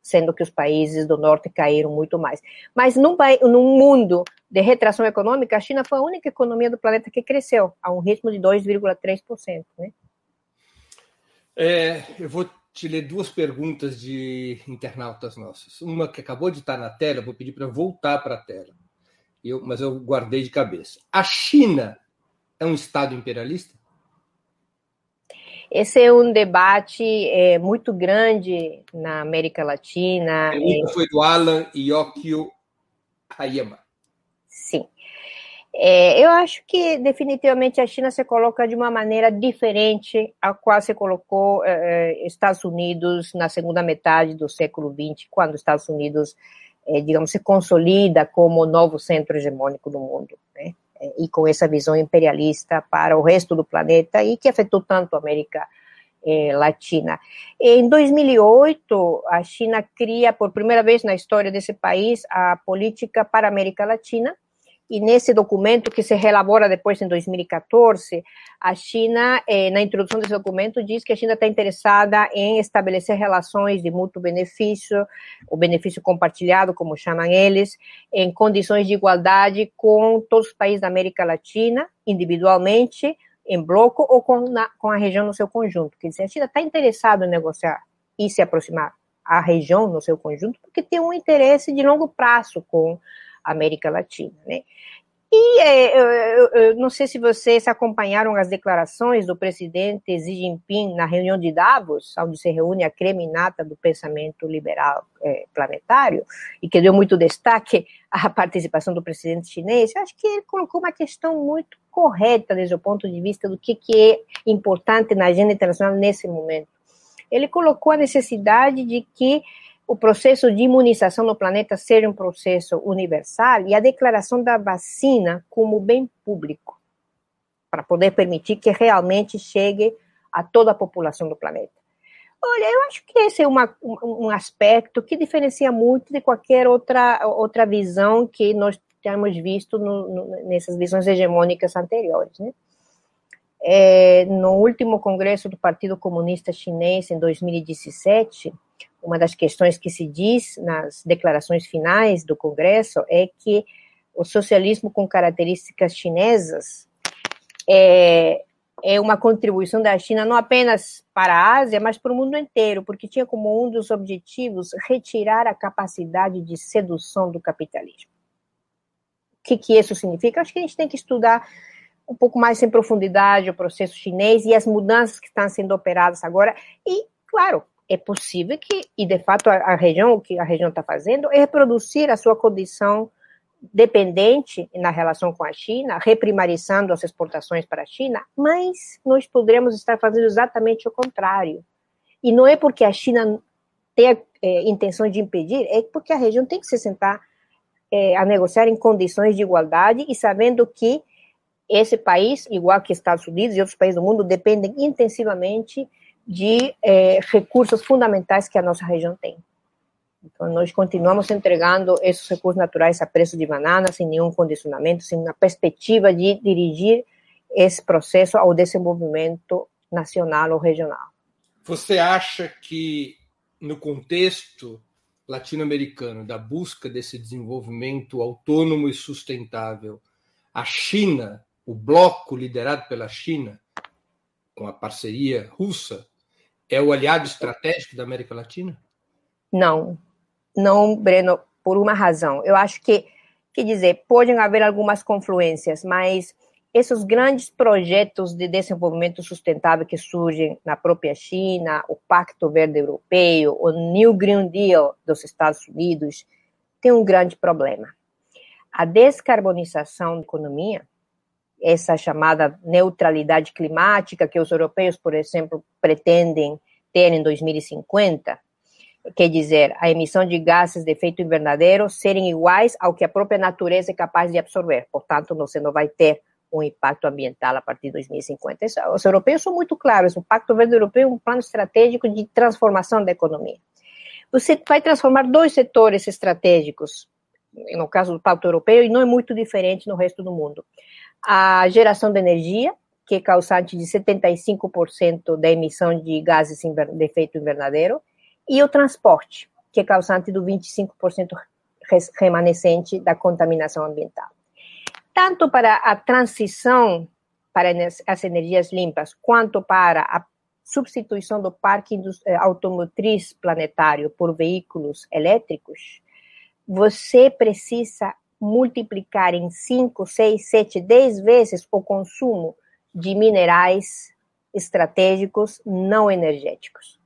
sendo que os países do norte caíram muito mais. Mas num, num mundo de retração econômica, a China foi a única economia do planeta que cresceu a um ritmo de 2,3%. Né? É, eu vou te ler duas perguntas de internautas nossos. Uma que acabou de estar na tela, vou pedir para voltar para a tela. Eu, mas eu guardei de cabeça. A China é um Estado imperialista? Esse é um debate é, muito grande na América Latina. A é... foi do Alan Yokio Hayama. Sim. É, eu acho que definitivamente a China se coloca de uma maneira diferente a qual se colocou é Estados Unidos na segunda metade do século XX, quando os Estados Unidos é, digamos, se consolida como o novo centro hegemônico do mundo, né? E com essa visão imperialista para o resto do planeta e que afetou tanto a América eh, Latina. Em 2008, a China cria, por primeira vez na história desse país, a política para a América Latina, e nesse documento que se relabora depois em 2014, a China, eh, na introdução desse documento, diz que a China está interessada em estabelecer relações de mútuo benefício, o benefício compartilhado, como chamam eles, em condições de igualdade com todos os países da América Latina, individualmente, em bloco ou com, na, com a região no seu conjunto. Quer dizer, a China está interessada em negociar e se aproximar à região no seu conjunto, porque tem um interesse de longo prazo com América Latina, né? E é, eu, eu, não sei se vocês acompanharam as declarações do presidente Xi Jinping na reunião de Davos, onde se reúne a creminata do pensamento liberal é, planetário, e que deu muito destaque à participação do presidente chinês. Eu acho que ele colocou uma questão muito correta desde o ponto de vista do que, que é importante na agenda internacional nesse momento. Ele colocou a necessidade de que o processo de imunização no planeta seja um processo universal e a declaração da vacina como bem público, para poder permitir que realmente chegue a toda a população do planeta. Olha, eu acho que esse é uma, um, aspecto que diferencia muito de qualquer outra, outra visão que nós temos visto no, no, nessas visões hegemônicas anteriores. Né? É, no último congresso do Partido Comunista Chinês, em 2017, uma das questões que se diz nas declarações finais do Congresso é que o socialismo com características chinesas é, é uma contribuição da China não apenas para a Ásia, mas para o mundo inteiro, porque tinha como um dos objetivos retirar a capacidade de sedução do capitalismo. O que, que isso significa? Acho que a gente tem que estudar um pouco mais em profundidade o processo chinês e as mudanças que estão sendo operadas agora. E, claro, é possível que, e de fato a, a região, o que a região está fazendo, é reproduzir a sua condição dependente na relação com a China, reprimarizando as exportações para a China, mas nós poderíamos estar fazendo exatamente o contrário. E não é porque a China tem é, intenção de impedir, é porque a região tem que se sentar é, a negociar em condições de igualdade e sabendo que esse país, igual que Estados Unidos e outros países do mundo, dependem intensivamente de é, recursos fundamentais que a nossa região tem. Então, nós continuamos entregando esses recursos naturais a preço de banana, sem nenhum condicionamento, sem uma perspectiva de dirigir esse processo ao desenvolvimento nacional ou regional. Você acha que, no contexto latino-americano, da busca desse desenvolvimento autônomo e sustentável, a China, o bloco liderado pela China, com a parceria russa, é o aliado estratégico da América Latina? Não, não, Breno, por uma razão. Eu acho que, quer dizer, podem haver algumas confluências, mas esses grandes projetos de desenvolvimento sustentável que surgem na própria China, o Pacto Verde Europeu, o New Green Deal dos Estados Unidos, tem um grande problema. A descarbonização da economia essa chamada neutralidade climática que os europeus, por exemplo, pretendem ter em 2050, quer dizer, a emissão de gases de efeito invernadeiro serem iguais ao que a própria natureza é capaz de absorver. Portanto, você não vai ter um impacto ambiental a partir de 2050. Os europeus são muito claros. O Pacto Verde Europeu é um plano estratégico de transformação da economia. Você vai transformar dois setores estratégicos, no caso do Pacto Europeu, e não é muito diferente no resto do mundo a geração de energia, que é causante de 75% da emissão de gases de efeito invernadeiro, e o transporte, que é causante do 25% remanescente da contaminação ambiental. Tanto para a transição para as energias limpas, quanto para a substituição do parque eh, automotriz planetário por veículos elétricos, você precisa multiplicar em 5, 6, 7, 10 vezes o consumo de minerais estratégicos não energéticos.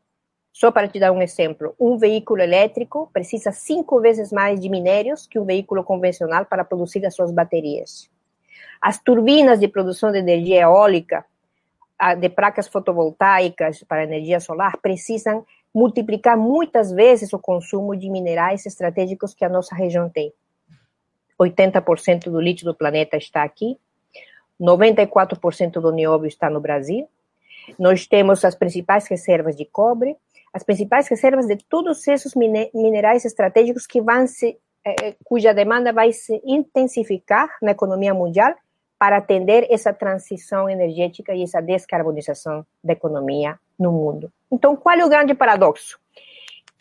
Só para te dar um exemplo, um veículo elétrico precisa cinco vezes mais de minérios que um veículo convencional para produzir as suas baterias. As turbinas de produção de energia eólica, de placas fotovoltaicas para energia solar, precisam multiplicar muitas vezes o consumo de minerais estratégicos que a nossa região tem. 80% do lítio do planeta está aqui, 94% do nióbio está no Brasil. Nós temos as principais reservas de cobre, as principais reservas de todos esses minerais estratégicos que vão se, eh, cuja demanda vai se intensificar na economia mundial para atender essa transição energética e essa descarbonização da economia no mundo. Então, qual é o grande paradoxo?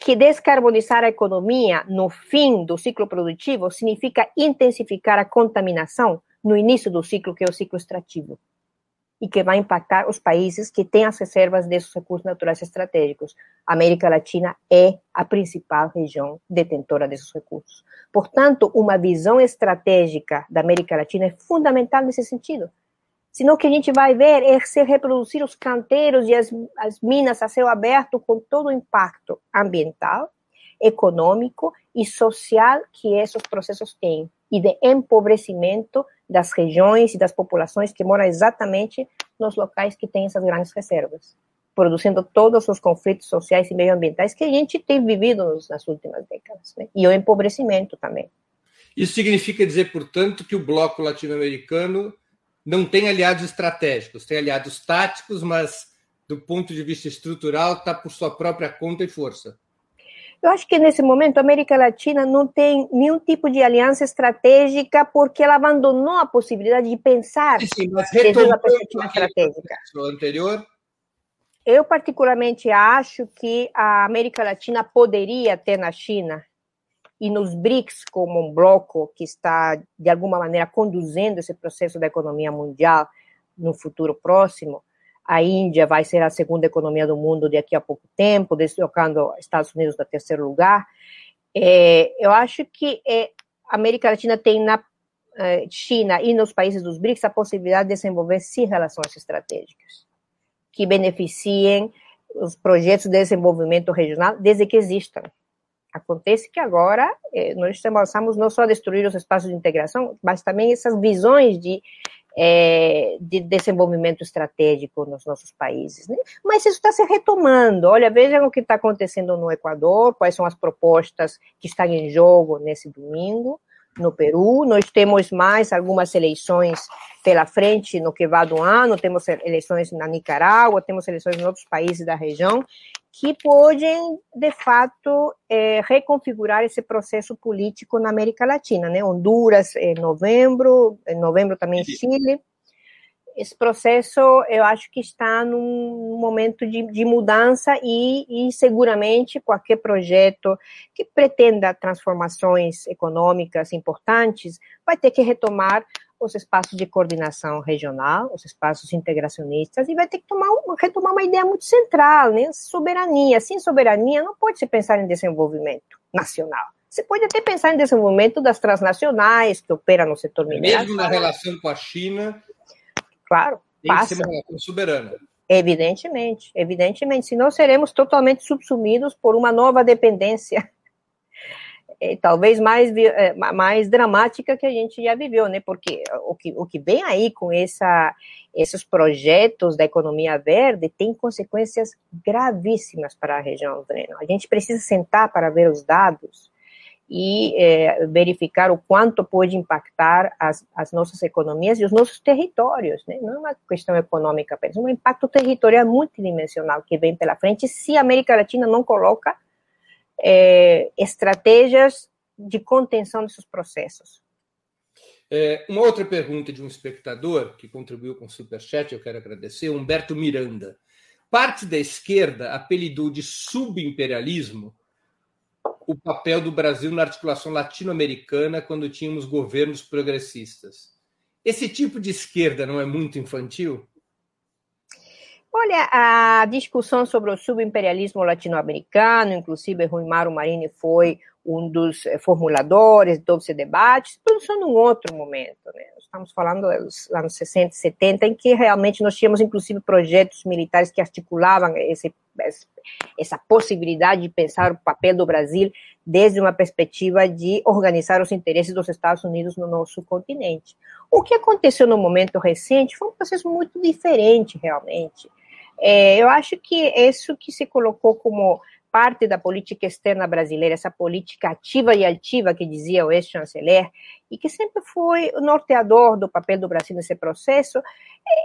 Que descarbonizar a economia no fim do ciclo produtivo significa intensificar a contaminação no início do ciclo, que é o ciclo extrativo e que vai impactar os países que têm as reservas desses recursos naturais estratégicos. A América Latina é a principal região detentora desses recursos. Portanto, uma visão estratégica da América Latina é fundamental nesse sentido. Senão que a gente vai ver é se reproduzir os canteiros e as, as minas a céu aberto com todo o impacto ambiental, econômico e social que esses processos têm e de empobrecimento das regiões e das populações que moram exatamente nos locais que têm essas grandes reservas, produzindo todos os conflitos sociais e medioambientais que a gente tem vivido nas últimas décadas, né? e o empobrecimento também. Isso significa dizer, portanto, que o bloco latino-americano não tem aliados estratégicos, tem aliados táticos, mas do ponto de vista estrutural está por sua própria conta e força. Eu acho que nesse momento a América Latina não tem nenhum tipo de aliança estratégica porque ela abandonou a possibilidade de pensar sim, mas perspectiva estratégica. Anterior. Eu particularmente acho que a América Latina poderia ter na China e nos BRICS como um bloco que está de alguma maneira conduzindo esse processo da economia mundial no futuro próximo, a Índia vai ser a segunda economia do mundo daqui a pouco tempo, deslocando Estados Unidos no terceiro lugar. É, eu acho que é, a América Latina tem na é, China e nos países dos BRICS a possibilidade de desenvolver sim relações estratégicas que beneficiem os projetos de desenvolvimento regional desde que existam. Acontece que agora é, nós estamos não só a destruir os espaços de integração, mas também essas visões de é, de desenvolvimento estratégico nos nossos países. Né? Mas isso está se retomando. Olha, vejam o que está acontecendo no Equador, quais são as propostas que estão em jogo nesse domingo no Peru. Nós temos mais algumas eleições pela frente no que vai do ano, temos eleições na Nicarágua, temos eleições em outros países da região, que podem, de fato, é, reconfigurar esse processo político na América Latina, né? Honduras em novembro, em novembro também Chile. Esse processo, eu acho que está num momento de, de mudança e, e, seguramente qualquer projeto que pretenda transformações econômicas importantes vai ter que retomar os espaços de coordenação regional, os espaços integracionistas, e vai ter que tomar, retomar uma ideia muito central, né? Soberania. Sem soberania, não pode se pensar em desenvolvimento nacional. Você pode até pensar em desenvolvimento das transnacionais que operam no setor mineiro. Mesmo na relação com a China. Claro, tem passa. que ser uma relação soberana. Evidentemente, evidentemente. Senão seremos totalmente subsumidos por uma nova dependência é, talvez mais, é, mais dramática que a gente já viveu, né? Porque o que, o que vem aí com essa, esses projetos da economia verde tem consequências gravíssimas para a região, Breno. A gente precisa sentar para ver os dados e é, verificar o quanto pode impactar as, as, nossas economias e os nossos territórios, né? Não é uma questão econômica apenas, é um impacto territorial multidimensional que vem pela frente se a América Latina não coloca é, estratégias de contenção desses processos. É, uma outra pergunta de um espectador que contribuiu com o Superchat, eu quero agradecer, Humberto Miranda. Parte da esquerda apelidou de subimperialismo o papel do Brasil na articulação latino-americana quando tínhamos governos progressistas. Esse tipo de esquerda não é muito infantil? Olha, a discussão sobre o subimperialismo latino-americano, inclusive Rui Mauro Marini foi um dos eh, formuladores de esse debate, isso num outro momento. Né? Estamos falando dos anos 60 e 70, em que realmente nós tínhamos, inclusive, projetos militares que articulavam esse, essa possibilidade de pensar o papel do Brasil desde uma perspectiva de organizar os interesses dos Estados Unidos no nosso continente. O que aconteceu no momento recente foi um processo muito diferente, realmente. É, eu acho que isso que se colocou como parte da política externa brasileira, essa política ativa e altiva que dizia o ex-chanceler, e que sempre foi o norteador do papel do Brasil nesse processo,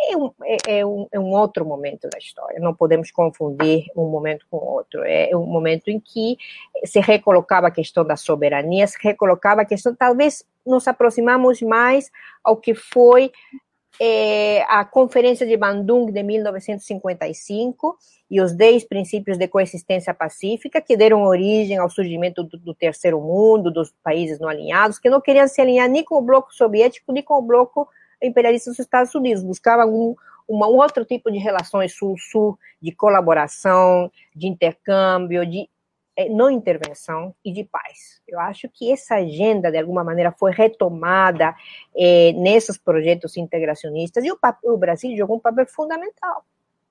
é um, é, é, um, é um outro momento da história. Não podemos confundir um momento com outro. É um momento em que se recolocava a questão da soberania, se recolocava a questão, talvez nos aproximamos mais ao que foi é, a Conferência de Bandung de 1955 e os 10 princípios de coexistência pacífica que deram origem ao surgimento do, do, terceiro mundo, dos países não alinhados, que não queriam se alinhar nem com o bloco soviético, nem com o bloco imperialista dos Estados Unidos, buscavam um, um outro tipo de relações sul-sul, de colaboração, de intercâmbio, de não intervenção e de paz. Eu acho que essa agenda, de alguma maneira, foi retomada é, nesses projetos integracionistas e o, o, Brasil jogou um papel fundamental.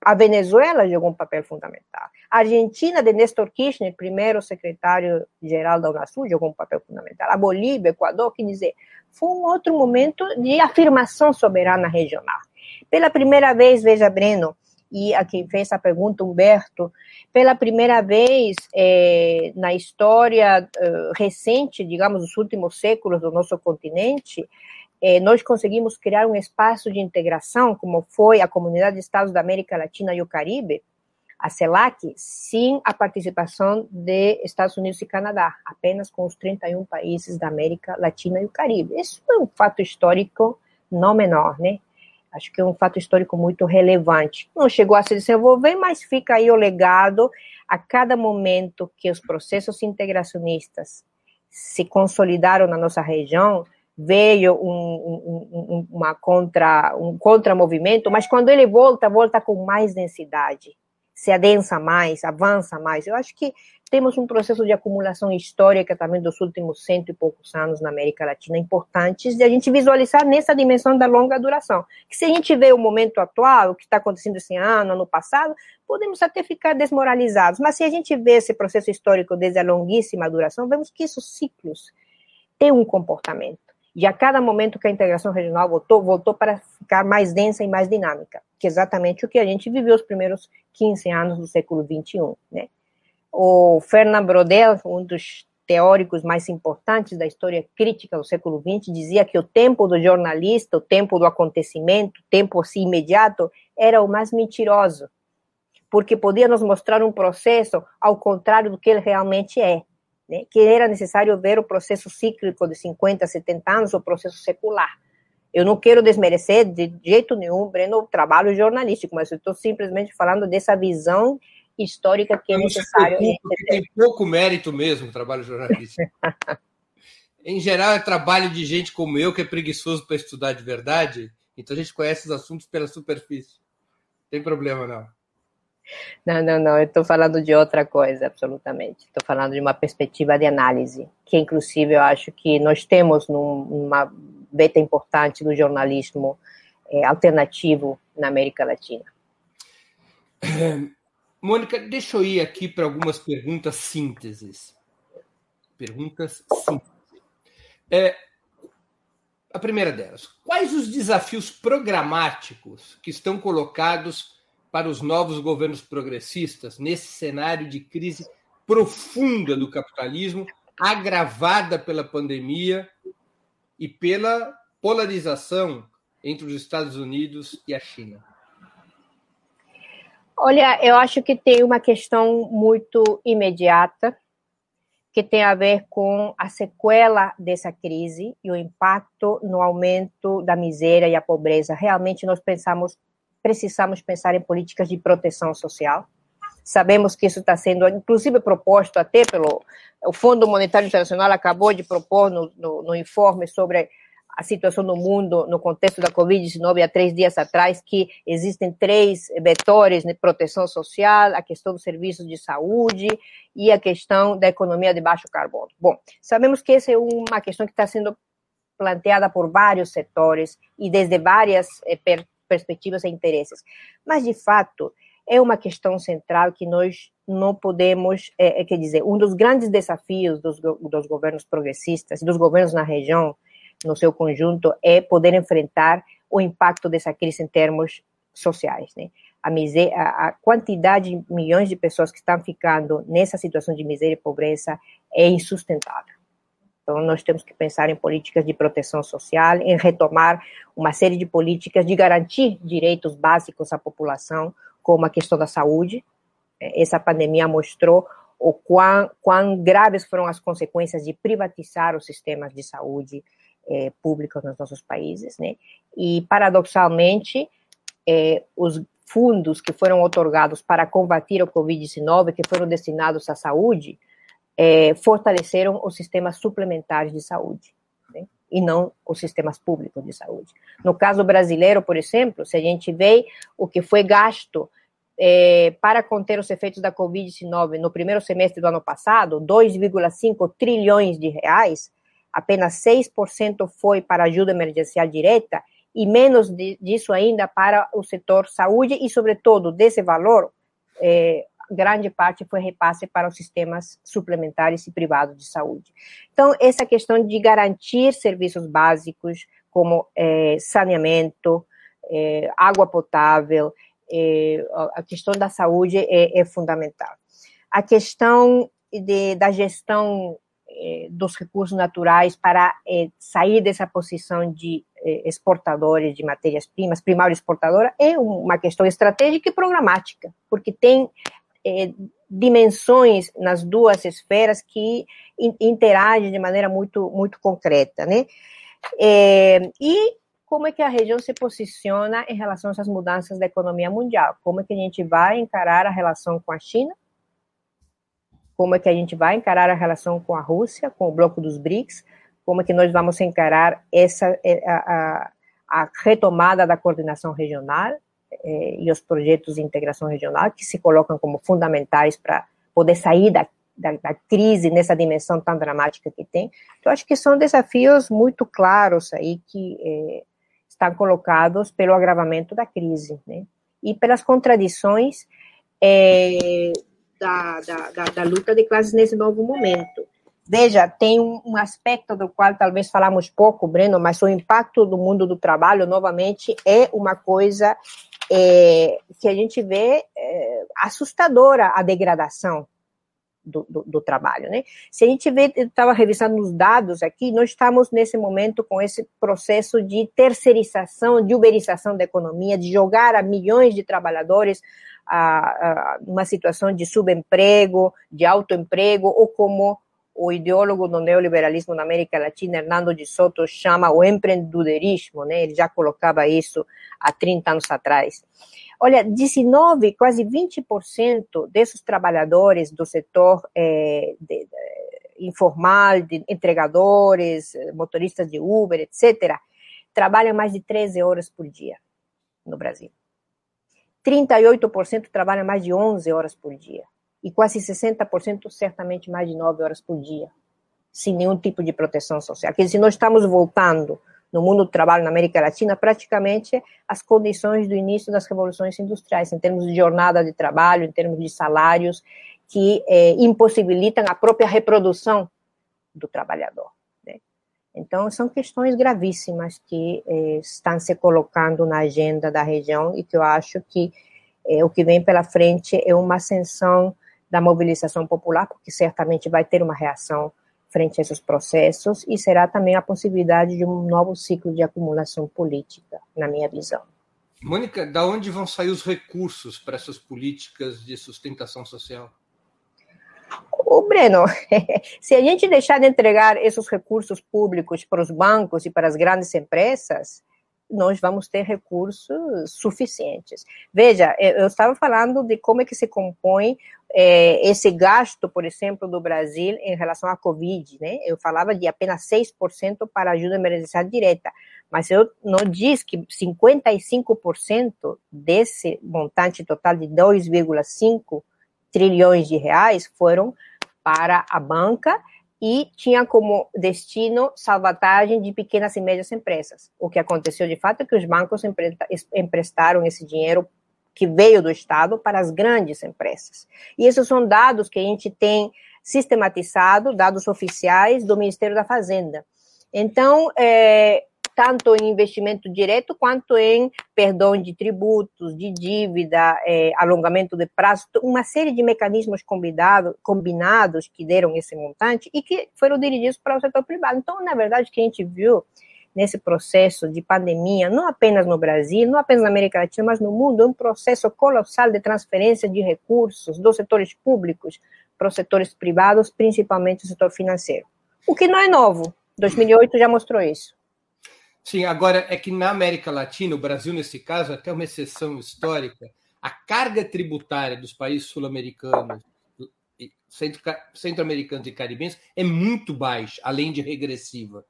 A Venezuela jogou um papel fundamental. A Argentina, de Néstor Kirchner, primeiro secretário-geral da Unasul, jogou um papel fundamental. A Bolívia, Equador, quer dizer, foi um outro momento de afirmação soberana regional. Pela primeira vez, veja, Breno, e a quem fez a pergunta, Humberto, pela primeira vez é, na história uh, recente, digamos, dos últimos séculos do nosso continente, é, nós conseguimos criar um espaço de integração, como foi a Comunidade de Estados da América Latina e o Caribe, a CELAC, sem a participação de Estados Unidos e Canadá, apenas com os 31 países da América Latina e o Caribe. Isso é um fato histórico não menor, né? Acho que é um fato histórico muito relevante. Não chegou a se desenvolver, mas fica aí o legado a cada momento que os processos integracionistas se consolidaram na nossa região, veio um, um, uma contra, um contramovimento, mas quando ele volta, volta com mais densidade, se adensa mais, avança mais. Eu acho que temos um processo de acumulação histórica também dos últimos cento e poucos anos na América Latina, importantes de a gente visualizar nessa dimensão da longa duração. Que se a gente vê o momento atual, o que está acontecendo esse ano, ano passado, podemos até ficar desmoralizados. Mas se a gente vê esse processo histórico desde a longuíssima duração, vemos que esses ciclos têm um comportamento. E a cada momento que a integração regional voltou, voltou para ficar mais densa e mais dinâmica, que é exatamente o que a gente viveu os primeiros 15 anos do século XXI, né? O Fernand Brodel, um dos teóricos mais importantes da história crítica do século XX, dizia que o tempo do jornalista, o tempo do acontecimento, o tempo assim imediato, era o mais mentiroso, porque podia nos mostrar um processo ao contrário do que ele realmente é, né? que era necessário ver o processo cíclico de 50, 70 anos, o processo secular. Eu não quero desmerecer de jeito nenhum, Breno, o trabalho jornalístico, mas eu estou simplesmente falando dessa visão histórica que é necessário. Tem pouco mérito mesmo o trabalho jornalístico. em geral, é trabalho de gente como eu, que é preguiçoso para estudar de verdade, então a gente conhece os assuntos pela superfície. Não tem problema, não. Não, não, não, eu estou falando de outra coisa, absolutamente. Estou falando de uma perspectiva de análise, que inclusive eu acho que nós temos num, uma beta importante do jornalismo é, alternativo na América Latina. Mônica, deixa eu ir aqui para algumas perguntas sínteses. Perguntas sínteses. É, a primeira delas: quais os desafios programáticos que estão colocados para os novos governos progressistas nesse cenário de crise profunda do capitalismo, agravada pela pandemia e pela polarização entre os Estados Unidos e a China? Olha, eu acho que tem uma questão muito imediata que tem a ver com a sequela dessa crise e o impacto no aumento da miséria e a pobreza. Realmente nós pensamos, precisamos pensar em políticas de proteção social. Sabemos que isso está sendo, inclusive, proposto até pelo o Fundo Monetário Internacional acabou de propor no, no, no informe sobre a situação no mundo no contexto da Covid-19 há três dias atrás, que existem três vetores de proteção social, a questão dos serviços de saúde e a questão da economia de baixo carbono. Bom, sabemos que essa é uma questão que está sendo planteada por vários setores e desde várias eh, perspectivas e interesses, mas de fato é uma questão central que nós não podemos, é, quer dizer, um dos grandes desafios dos, dos governos progressistas, dos governos na região, no seu conjunto, é poder enfrentar o impacto dessa crise em termos sociais. Né? a, miséria, a quantidade de milhões de pessoas que estão ficando nessa situação de miséria e pobreza é insustentável. Então, nós temos que pensar em políticas de proteção social, em retomar uma série de políticas de garantir direitos básicos à população, como a questão da saúde. Essa pandemia mostrou o quão, quão graves foram as consequências de privatizar os sistemas de saúde eh, públicos nos nossos países, né? E, paradoxalmente, eh, os fundos que foram otorgados para combater o Covid-19, que foram destinados à saúde, é, fortaleceram os sistemas suplementares de saúde, né? e não os sistemas públicos de saúde. No caso brasileiro, por exemplo, se a gente vê o que foi gasto é, para conter os efeitos da Covid-19 no primeiro semestre do ano passado, 2,5 trilhões de reais, apenas 6% foi para ajuda emergencial direta e menos disso ainda para o setor saúde e, sobretudo, desse valor, é, grande parte foi repasse para os sistemas suplementares e privados de saúde. Então, essa questão de garantir serviços básicos como é, saneamento, é, água potável, é, a questão da saúde é, é fundamental. A questão de, da gestão é, dos recursos naturais para é, sair dessa posição de exportadores de matérias-primas, primário exportadora, é uma questão estratégica e programática, porque tem é, dimensões nas duas esferas que interagem de maneira muito, muito concreta, né? É, e como é que a região se posiciona em relação a essas mudanças da economia mundial? Como é que a gente vai encarar a relação com a China? Como é que a gente vai encarar a relação com a Rússia, com o bloco dos BRICS? Como é que nós vamos encarar essa é, a, a, a retomada da coordenação regional? Eh, e os projetos de integração regional, que se colocam como fundamentais para poder sair da, da, da, crise nessa dimensão tão dramática que tem. Então, acho que são desafios muito claros aí que eh, estão colocados pelo agravamento da crise, né? E pelas contradições eh, da, da, da, luta de classes nesse novo momento. Veja, tem um, aspecto do qual talvez falamos pouco, Breno, mas o impacto do mundo do trabalho, novamente, é uma coisa é, que a gente vê é, assustadora a degradação do, do, do, trabalho, né? Se a gente vê, estava revisando os dados aqui, nós estamos nesse momento com esse processo de terceirização, de uberização da economia, de jogar a milhões de trabalhadores a, a uma situação de subemprego, de autoemprego, ou como o ideólogo do neoliberalismo na América Latina, Hernando de Soto, chama o empreendedorismo, né? Ele já colocava isso há 30 anos atrás. Olha, 19, quase 20% desses trabalhadores do setor é, de, de, informal, de entregadores, motoristas de Uber, etc., trabalham mais de 13 horas por dia no Brasil. 38% trabalham mais de 11 horas por dia e quase 60% certamente mais de 9 horas por dia, sem nenhum tipo de proteção social. Quer dizer, nós estamos voltando no mundo do trabalho na América Latina praticamente as condições do início das revoluções industriais, em termos de jornada de trabalho, em termos de salários, que eh, impossibilitam a própria reprodução do trabalhador. Né? Então, são questões gravíssimas que eh, estão se colocando na agenda da região e que eu acho que eh, o que vem pela frente é uma ascensão da mobilização popular, porque certamente vai ter uma reação frente a esses processos e será também a possibilidade de um novo ciclo de acumulação política, na minha visão. Mônica, da onde vão sair os recursos para essas políticas de sustentação social? O Breno, se a gente deixar de entregar esses recursos públicos para os bancos e para as grandes empresas, nós vamos ter recursos suficientes. Veja, eu estava falando de como é que se compõe é, esse gasto, por exemplo, do Brasil em relação à Covid, né? Eu falava de apenas 6% para ajuda emergencial direta, mas eu não diz que 55% desse montante total de 2,5 trilhões de reais foram para a banca e tinha como destino salvatagem de pequenas e médias empresas. O que aconteceu de fato é que os bancos emprestaram esse dinheiro que veio do Estado para as grandes empresas. E esses são dados que a gente tem sistematizado, dados oficiais do Ministério da Fazenda. Então, é, tanto em investimento direto quanto em perdão de tributos, de dívida, é, alongamento de prazo, uma série de mecanismos combinado, combinados que deram esse montante e que foram dirigidos para o setor privado. Então, na verdade, o que a gente viu nesse processo de pandemia, não apenas no Brasil, não apenas na América Latina, mas no mundo, é um processo colossal de transferência de recursos dos setores públicos para os setores privados, principalmente o setor financeiro. O que não é novo. 2008 já mostrou isso. Sim, agora é que na América Latina, o Brasil nesse caso, até uma exceção histórica, a carga tributária dos países sul-americanos, centro-americanos e caribenhos é muito baixa, além de regressiva.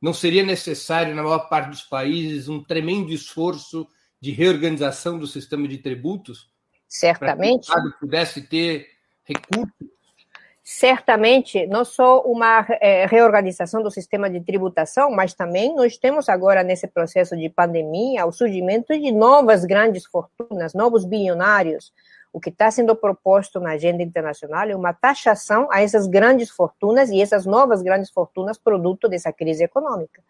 Não seria necessário, na maior parte dos países, um tremendo esforço de reorganização do sistema de tributos? Certamente. Para que o Estado pudesse ter recursos certamente não só uma é, reorganização do sistema de tributação, mas também nós temos agora nesse processo de pandemia o surgimento de novas grandes fortunas, novos bilionários. O que está sendo proposto na agenda internacional é uma taxação a essas grandes fortunas e essas novas grandes fortunas produto dessa crise econômica.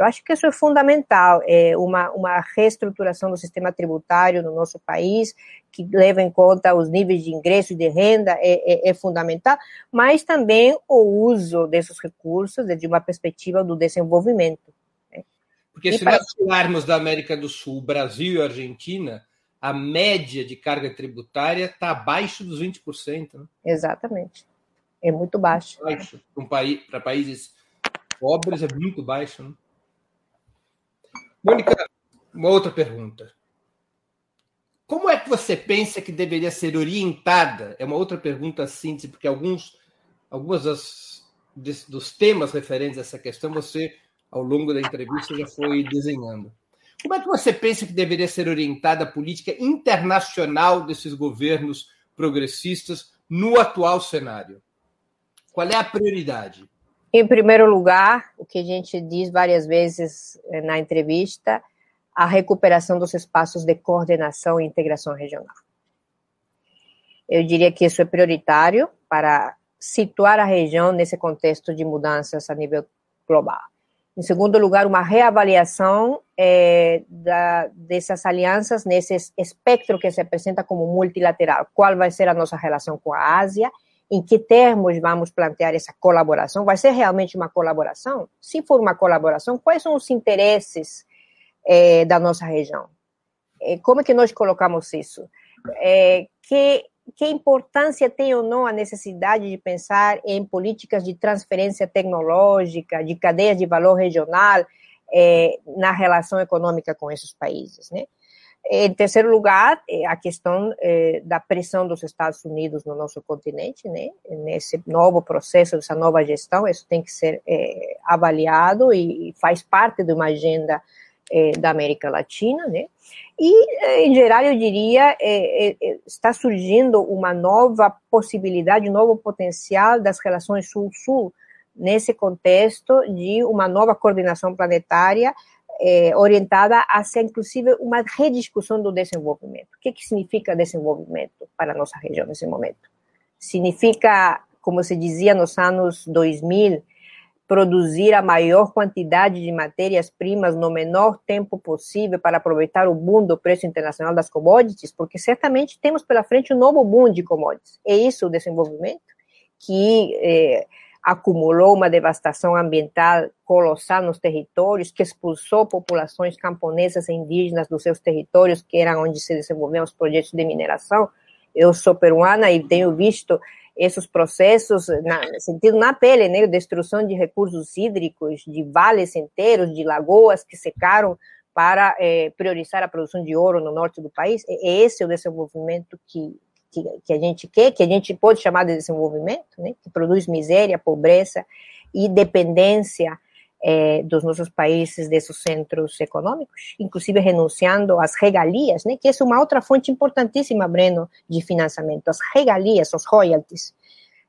Eu acho que isso é fundamental, é uma, uma reestruturação do sistema tributário no nosso país, que leva em conta os níveis de ingresso e de renda, é, é, é fundamental, mas também o uso desses recursos de uma perspectiva do desenvolvimento. Né? Porque e se para... nós falarmos da América do Sul, Brasil e Argentina, a média de carga tributária está abaixo dos 20%. Né? Exatamente. É muito baixo. baixo. Para países pobres é muito baixo. Né? Mônica, uma outra pergunta. Como é que você pensa que deveria ser orientada? É uma outra pergunta síntese, porque alguns, algumas das, dos temas referentes a essa questão você, ao longo da entrevista, já foi desenhando. Como é que você pensa que deveria ser orientada a política internacional desses governos progressistas no atual cenário? Qual é a prioridade? Em primeiro lugar, o que a gente diz várias vezes eh, na entrevista, a recuperação dos espaços de coordenação e integração regional. Eu diria que isso é prioritário para situar a região nesse contexto de mudanças a nível global. Em segundo lugar, uma reavaliação é, da, dessas alianças nesse espectro que se apresenta como multilateral. Qual vai ser a nossa relação com a Ásia? Em que termos vamos plantear essa colaboração? Vai ser realmente uma colaboração? Se for uma colaboração, quais são os interesses é, da nossa região? É, como é que nós colocamos isso? É, que, que importância tem ou não a necessidade de pensar em políticas de transferência tecnológica, de cadeias de valor regional na relação econômica com esses países, né? Em terceiro lugar, a questão é, da pressão dos Estados Unidos no nosso continente, né? Nesse novo processo, essa nova gestão, isso tem que ser é, avaliado e faz parte de uma agenda é, da América Latina, né? E, é, em geral, eu diria, é, está surgindo uma nova possibilidade, um novo potencial das relações Sul-Sul, nesse contexto de uma nova coordenação planetária é, orientada ser, inclusive, uma rediscussão do desenvolvimento. O que, que significa desenvolvimento para a nossa região nesse momento? Significa, como se dizia nos anos 2000, produzir a maior quantidade de matérias-primas no menor tempo possível para aproveitar o boom do preço internacional das commodities, porque certamente temos pela frente um novo boom de commodities. É isso o desenvolvimento que eh, acumulou uma devastação ambiental colossal nos territórios, que expulsou populações camponesas e indígenas dos seus territórios, que eram onde se desenvolviam os projetos de mineração. Eu sou peruana e tenho visto esses processos, na, sentido na pele, né, destruição de recursos hídricos, de vales inteiros, de lagoas que secaram para eh, priorizar a produção de ouro no norte do país. É esse o desenvolvimento que que, que a gente quer, que a gente pode chamar de desenvolvimento, né, que produz miséria, pobreza e dependência é, dos nossos países desses centros econômicos, inclusive renunciando às regalias, né, que é uma outra fonte importantíssima, Breno, de financiamento, as regalias, os royalties.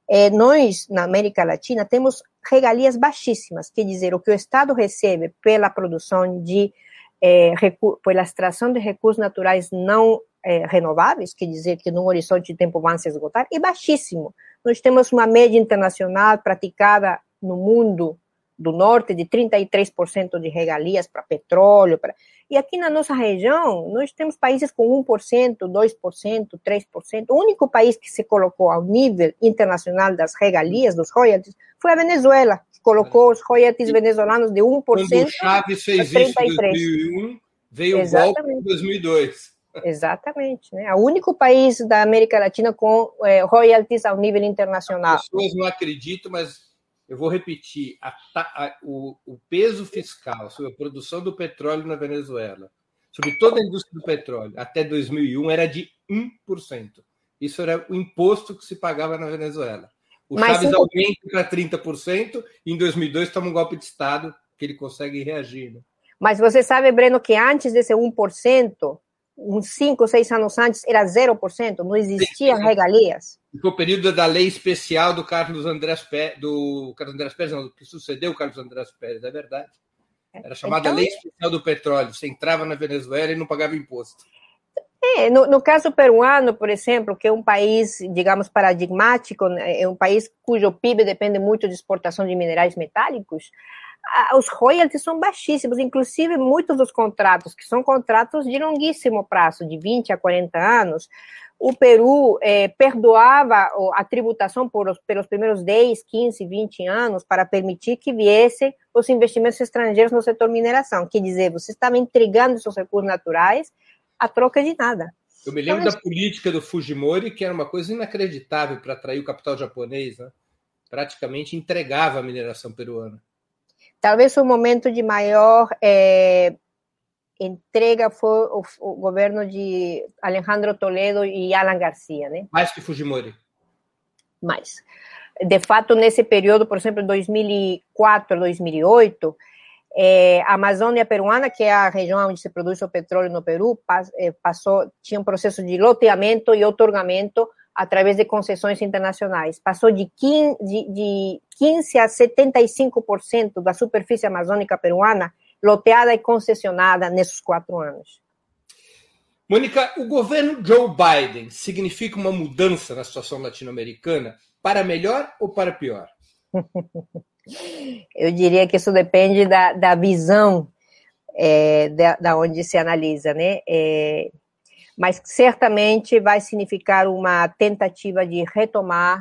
É, nós, na América Latina, temos regalias baixíssimas, quer dizer, o que o Estado recebe pela produção de, é, pela extração de recursos naturais não é, renováveis, quer dizer que num horizonte de tempo vão se esgotar, é baixíssimo. Nós temos uma média internacional praticada no mundo do Norte de 33% de regalias para petróleo. Pra... E aqui na nossa região, nós temos países com 1%, 2%, 3%. O único país que se colocou ao nível internacional das regalias, dos royalties, foi a Venezuela, que colocou os royalties venezuelanos de 1% Quando o Chaves fez isso em 2001, veio Exatamente. o golpe em 2002. Exatamente, né? O único país da América Latina com é, royalties ao nível internacional. As pessoas não acreditam, mas eu vou repetir: a, a, o, o, peso fiscal sobre a produção do petróleo na Venezuela, sobre toda a indústria do petróleo, até 2001 era de 1%. Isso era o imposto que se pagava na Venezuela. O Mas Chaves aumenta para 30% e em 2002 toma um golpe de Estado que ele consegue reagir. Né? Mas você sabe, Breno, que antes desse 1%, uns 5, 6 anos antes, era 0%, não existiam regalias. Foi o período da lei especial do Carlos Andrés Pérez, do Carlos Andrés Pérez, não, que sucedeu o Carlos Andrés Pérez, é verdade. Era chamada então, Lei Especial do Petróleo. Você entrava na Venezuela e não pagava imposto. É, no, no, caso peruano, por exemplo, que é um país, digamos, paradigmático, né, é um país cujo PIB depende muito de exportação de minerais metálicos, os royalties são baixíssimos, inclusive muitos dos contratos, que são contratos de longuíssimo prazo, de 20 a 40 anos, o Peru é, perdoava a tributação por os, pelos primeiros 10, 15, 20 anos para permitir que viessem os investimentos estrangeiros no setor mineração. Quer dizer, você estava entregando seus recursos naturais a troca de nada. Eu me lembro então, da política do Fujimori, que era uma coisa inacreditável para atrair o capital japonês, né? praticamente entregava a mineração peruana. Talvez o momento de maior é, entrega foi o, o, governo de Alejandro Toledo e Alan Garcia, né? Mais que Fujimori. Mais. De fato, nesse período, por exemplo, 2004 2008, é, a Amazônia peruana, que é a região onde se produz o petróleo no Peru, passou, tinha um processo de loteamento e otorgamento através de concessões internacionais. Passou de 15, de, de 15 a 75% da superfície amazônica peruana loteada e concessionada nesses quatro anos. Mônica, o governo Joe Biden significa uma mudança na situação latino-americana para melhor ou para pior? Eu diria que isso depende da, da visão é, da, da, onde se analisa, né? É, mas certamente vai significar uma tentativa de retomar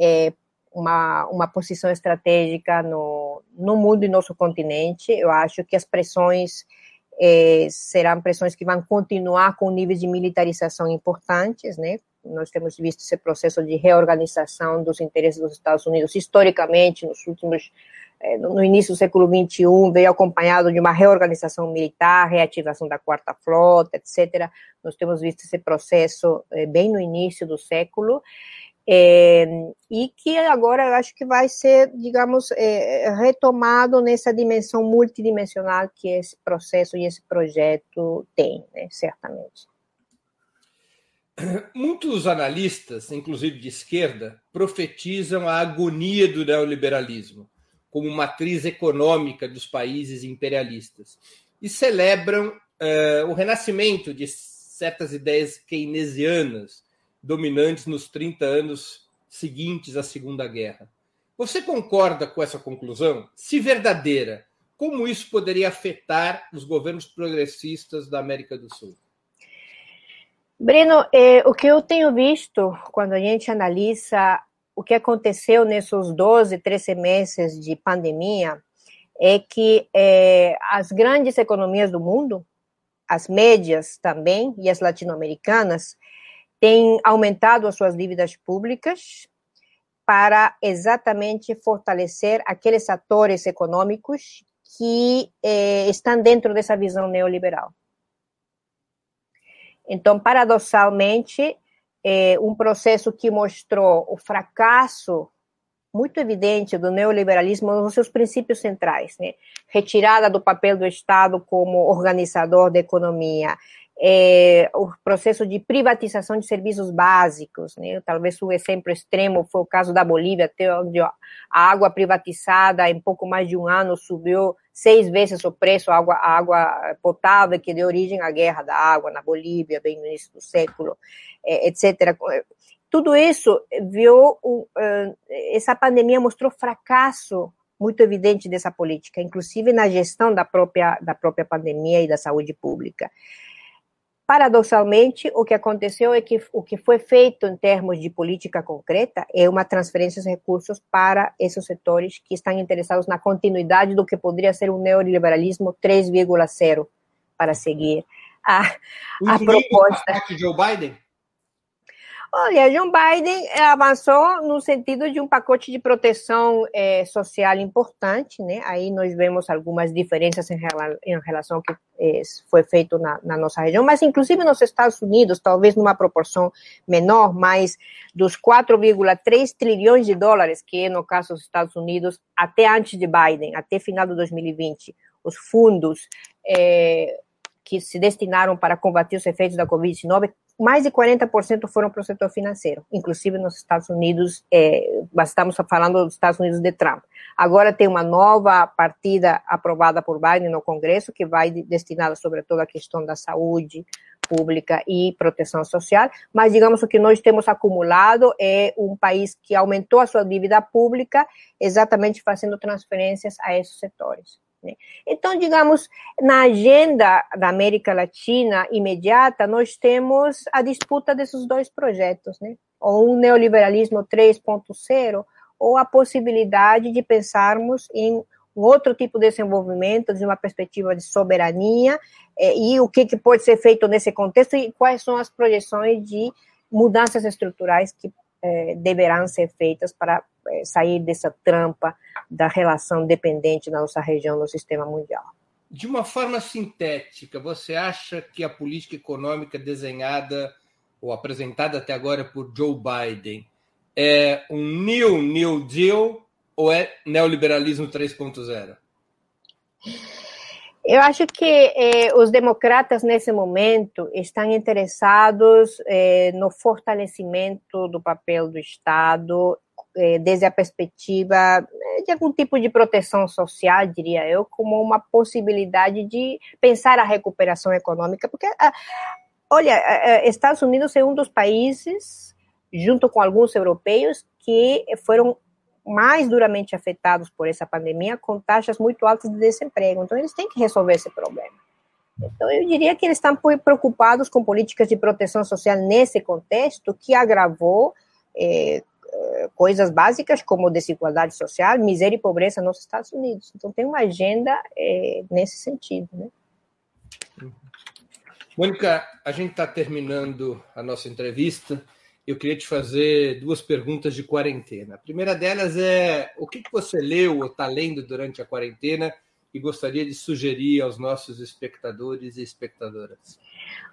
é, uma, uma posição estratégica no, no mundo e nosso continente. Eu acho que as pressões é, serão pressões que vão continuar com níveis de militarização importantes, né? Nós temos visto esse processo de reorganização dos interesses dos Estados Unidos historicamente nos últimos no início do século XXI, veio acompanhado de uma reorganização militar, reativação da quarta frota, etc. Nós temos visto esse processo é, bem no início do século. É, e que agora acho que vai ser, digamos, é, retomado nessa dimensão multidimensional que esse processo e esse projeto tem, né, certamente. Muitos analistas, inclusive de esquerda, profetizam a agonia do neoliberalismo como matriz econômica dos países imperialistas e celebram uh, o renascimento de certas ideias keynesianas dominantes nos 30 anos seguintes à Segunda Guerra. Você concorda com essa conclusão? Se verdadeira, como isso poderia afetar os governos progressistas da América do Sul? Breno, eh, o que eu tenho visto quando a gente analisa o que aconteceu nesses 12, 13 meses de pandemia é que eh, as grandes economias do mundo, as médias também e as latino-americanas, tem aumentado as suas dívidas públicas para exatamente fortalecer aqueles atores econômicos que eh, estão dentro dessa visão neoliberal. Então, paradoxalmente, eh, um processo que mostrou o fracasso muito evidente do neoliberalismo nos seus princípios centrais, né? Retirada do papel do Estado como organizador da economia, é, o processo de privatização de serviços básicos, né? talvez o exemplo extremo foi o caso da Bolívia, até onde a água privatizada em pouco mais de um ano subiu seis vezes o preço à água, água potável, que deu origem à guerra da água na Bolívia, bem no início do século, é, etc. Tudo isso viu, essa pandemia mostrou fracasso muito evidente dessa política, inclusive na gestão da própria, da própria pandemia e da saúde pública. Paradoxalmente, o que aconteceu é que o que foi feito em termos de política concreta é uma transferência de recursos para esses setores que estão interessados na continuidade do que poderia ser um neoliberalismo 3,0 para seguir a, a proposta. de Joe Biden? Olha, Joe Biden avançou no sentido de um pacote de proteção é, social importante, né? Aí nós vemos algumas diferenças em, rela em relação ao que é, foi feito na, na, nossa região, mas inclusive nos Estados Unidos, talvez numa proporção menor, mas dos 4,3 trilhões de dólares, que é no caso dos Estados Unidos, até antes de Biden, até final de 2020, os fundos é, que se destinaram para combater os efeitos da Covid-19 mais de 40% foram para o setor financeiro, inclusive nos Estados Unidos, é, estamos falando dos Estados Unidos de Trump. Agora tem uma nova partida aprovada por Biden no Congresso, que vai destinada sobretudo à questão da saúde pública e proteção social, mas digamos o que nós temos acumulado é um país que aumentou a sua dívida pública, exatamente fazendo transferências a esses setores. Né? Então, digamos, na agenda da América Latina imediata, nós temos a disputa desses dois projetos, né? ou um neoliberalismo 3.0, ou a possibilidade de pensarmos em um outro tipo de desenvolvimento, de uma perspectiva de soberania, eh, e o que, que pode ser feito nesse contexto, e quais são as projeções de mudanças estruturais que eh, deverão ser feitas para sair dessa trampa da relação dependente na nossa região no sistema mundial. De uma forma sintética, você acha que a política econômica desenhada ou apresentada até agora por Joe Biden é um New New Deal ou é neoliberalismo 3.0? Eu acho que eh, os democratas, nesse momento, estão interessados eh, no fortalecimento do papel do Estado é, desde a perspectiva é, de algum tipo de proteção social, diria eu, como uma possibilidade de pensar a recuperação econômica, porque, ah, olha, Estados Unidos é um dos países, junto com alguns europeus, que foram mais duramente afetados por essa pandemia, com taxas muito altas de desemprego. Então, eles têm que resolver esse problema. Então, eu diria que eles estão preocupados com políticas de proteção social nesse contexto, que agravou é, coisas básicas como desigualdade social, miséria e pobreza nos Estados Unidos. Então tem uma agenda é, nesse sentido, né? Mônica, a gente está terminando a nossa entrevista. Eu queria te fazer duas perguntas de quarentena. A primeira delas é o que você leu ou está lendo durante a quarentena e gostaria de sugerir aos nossos espectadores e espectadoras?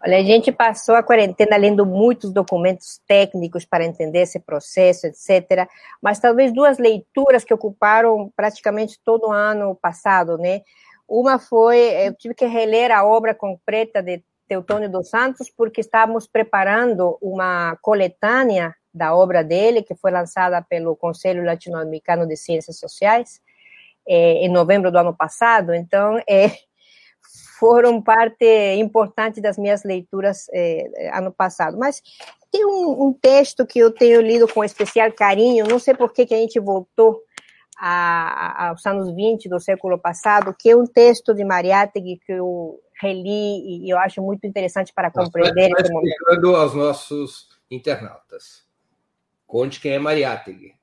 Olha, a gente passou a quarentena lendo muitos documentos técnicos para entender esse processo, etc. Mas talvez duas leituras que ocuparam praticamente todo o ano passado, né? Uma foi, eu tive que reler a obra completa de Teutônio dos Santos, porque estávamos preparando uma coletânea da obra dele, que foi lançada pelo Conselho Latino-Americano de Ciências Sociais, é, em novembro do ano passado. Então, é, foram parte importante das minhas leituras eh, ano passado. Mas tem um, um, texto que eu tenho lido com especial carinho, não sei por que, que a gente voltou a, a, aos anos 20 do século passado, que é um texto de Mariátegui que eu reli e eu acho muito interessante para compreender. Está explicando aos nossos internautas. Conte quem é Mariátegui.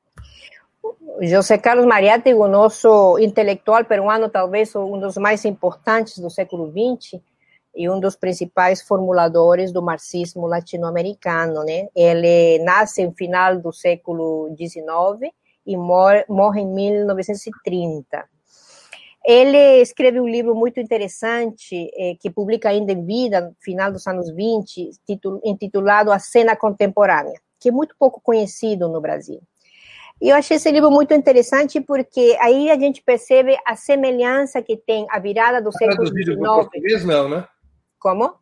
José Carlos Mariátegui, o nosso intelectual peruano, talvez um dos mais importantes do século XX e um dos principais formuladores do marxismo latino-americano, né? Ele nasce no final do século XIX e morre, morre em 1930. Ele escreve um livro muito interessante, eh, que publica ainda em vida, no final dos anos 20, intitulado A Cena Contemporânea, que é muito pouco conhecido no Brasil. E eu achei esse livro muito interessante porque aí a gente percebe a semelhança que tem a virada do está século XIX. Traduzido para o português, não, né? Como?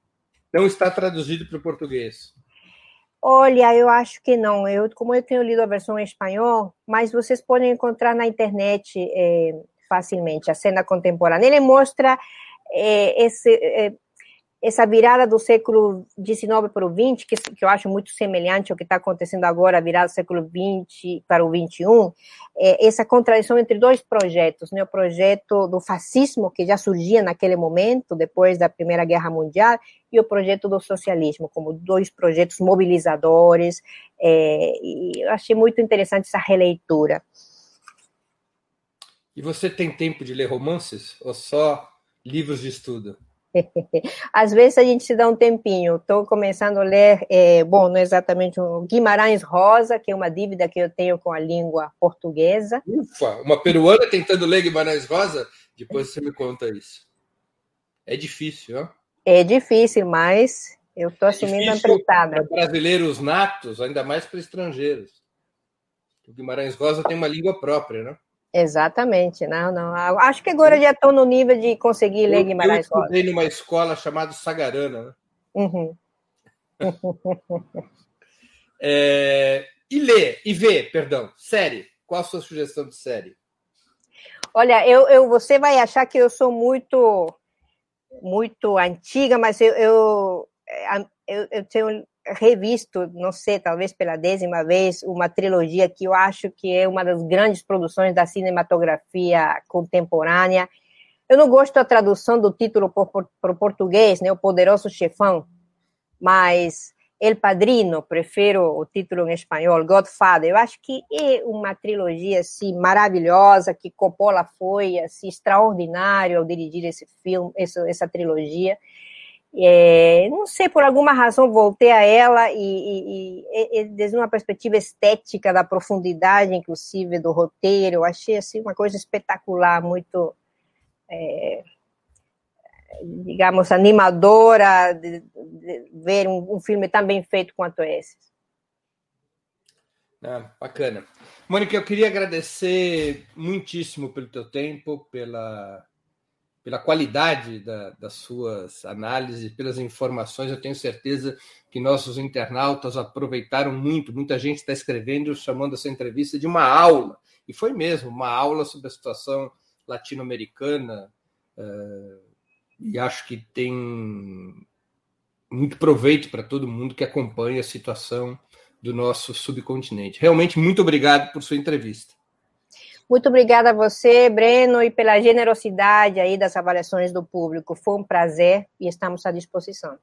Não está traduzido para o português. Olha, eu acho que não. Eu, como eu tenho lido a versão em espanhol, mas vocês podem encontrar na internet é, facilmente a cena contemporânea. Ele mostra é, esse, é, essa virada do século XIX para o XX, que, que eu acho muito semelhante ao que está acontecendo agora, a virada do século XX para o XXI, é essa contradição entre dois projetos, né? o projeto do fascismo, que já surgia naquele momento, depois da Primeira Guerra Mundial, e o projeto do socialismo, como dois projetos mobilizadores, é, e eu achei muito interessante essa releitura. E você tem tempo de ler romances ou só livros de estudo? Às vezes a gente se dá um tempinho. Estou começando a ler, é, bom, não é exatamente um Guimarães Rosa, que é uma dívida que eu tenho com a língua portuguesa. Ufa, uma peruana tentando ler Guimarães Rosa? Depois você me conta isso. É difícil, ó. É difícil, mas eu estou é assumindo é a empreitada. Para brasileiros natos, ainda mais para estrangeiros. O Guimarães Rosa tem uma língua própria, né? Exatamente, não, não. Acho que agora já estou no nível de conseguir ler Guimarães Rosa. Eu estudei numa escola chamada Sagarana, né? Uhum. é, e ler, e ver, perdão, série. Qual a sua sugestão de série? Olha, eu, eu, você vai achar que eu sou muito, muito antiga, mas eu, eu, eu, eu tenho revisto, não sei, talvez pela décima vez, uma trilogia que eu acho que é uma das grandes produções da cinematografia contemporânea. Eu não gosto da tradução do título para o português, né, O Poderoso Chefão, mas El Padrino, prefiro o título em espanhol, Godfather. Eu acho que é uma trilogia assim, maravilhosa, que Coppola foi assim, extraordinário ao dirigir esse filme, essa, essa trilogia. É, não sei, por alguma razão voltei a ela e, e, e, e, desde uma perspectiva estética da profundidade, inclusive, do roteiro, eu achei assim, uma coisa espetacular, muito, é, digamos, animadora de, de ver um, um, filme tão bem feito quanto esse. Ah, bacana. Mônica, eu queria agradecer muitíssimo pelo teu tempo, pela pela qualidade da, das suas análises, pelas informações. Eu tenho certeza que nossos internautas aproveitaram muito. Muita gente está escrevendo, chamando essa entrevista de uma aula. E foi mesmo, uma aula sobre a situação latino-americana. Uh, e acho que tem muito proveito para todo mundo que acompanha a situação do nosso subcontinente. Realmente, muito obrigado por sua entrevista. Muito obrigada a você, Breno, e pela generosidade aí das avaliações do público. Foi um prazer e estamos à disposição.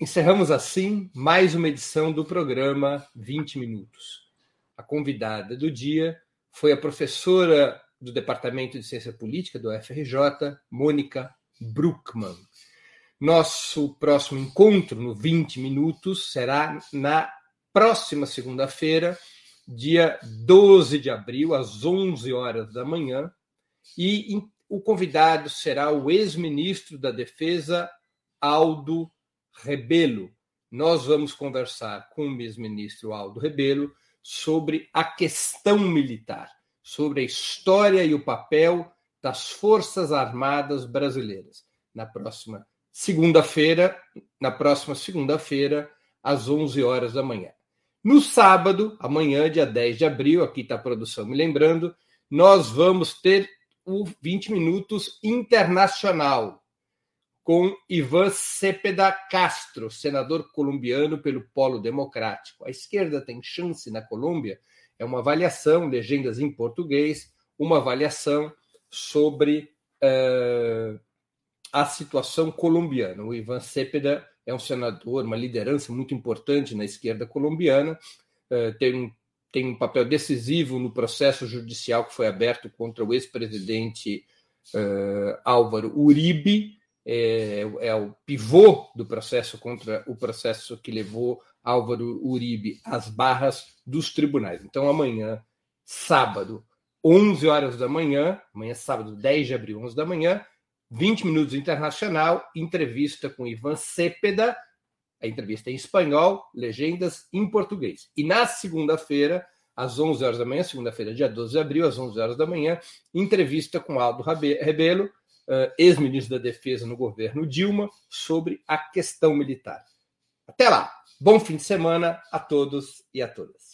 Encerramos assim mais uma edição do programa 20 Minutos. A convidada do dia foi a professora do Departamento de Ciência Política do FRJ, Mônica Bruckmann. Nosso próximo encontro no 20 Minutos será na próxima segunda-feira, dia 12 de abril, às 11 horas da manhã, e o convidado será o ex-ministro da Defesa, Aldo Rebelo. Nós vamos conversar com o ex-ministro Aldo Rebelo sobre a questão militar, sobre a história e o papel das Forças Armadas Brasileiras. Na próxima segunda-feira, na próxima segunda-feira, às 11 horas da manhã. No sábado, amanhã, dia 10 de abril, aqui está a produção me lembrando, nós vamos ter o 20 Minutos Internacional com Ivan Cepeda Castro, senador colombiano pelo Polo Democrático. A esquerda tem chance na Colômbia? É uma avaliação, legendas em português, uma avaliação sobre uh, a situação colombiana. O Ivan Cepeda é um senador, uma liderança muito importante na esquerda colombiana, eh, tem um, tem um papel decisivo no processo judicial que foi aberto contra o ex-presidente uh, Álvaro Uribe, é, é, o pivô do processo contra o processo que levou Álvaro Uribe às barras dos tribunais. Então, amanhã, sábado, 11 horas da manhã, amanhã, sábado, 10 de abril, 11 da manhã, 20 minutos internacional, entrevista com Ivan Cepeda, a entrevista em espanhol, legendas em português. E na segunda-feira, às 11 horas da manhã, segunda-feira, dia 12 de abril, às 11 horas da manhã, entrevista com Aldo Rebelo, uh, ex-ministro da Defesa no governo Dilma, sobre a questão militar. Até lá. Bom fim de semana a todos e a todas.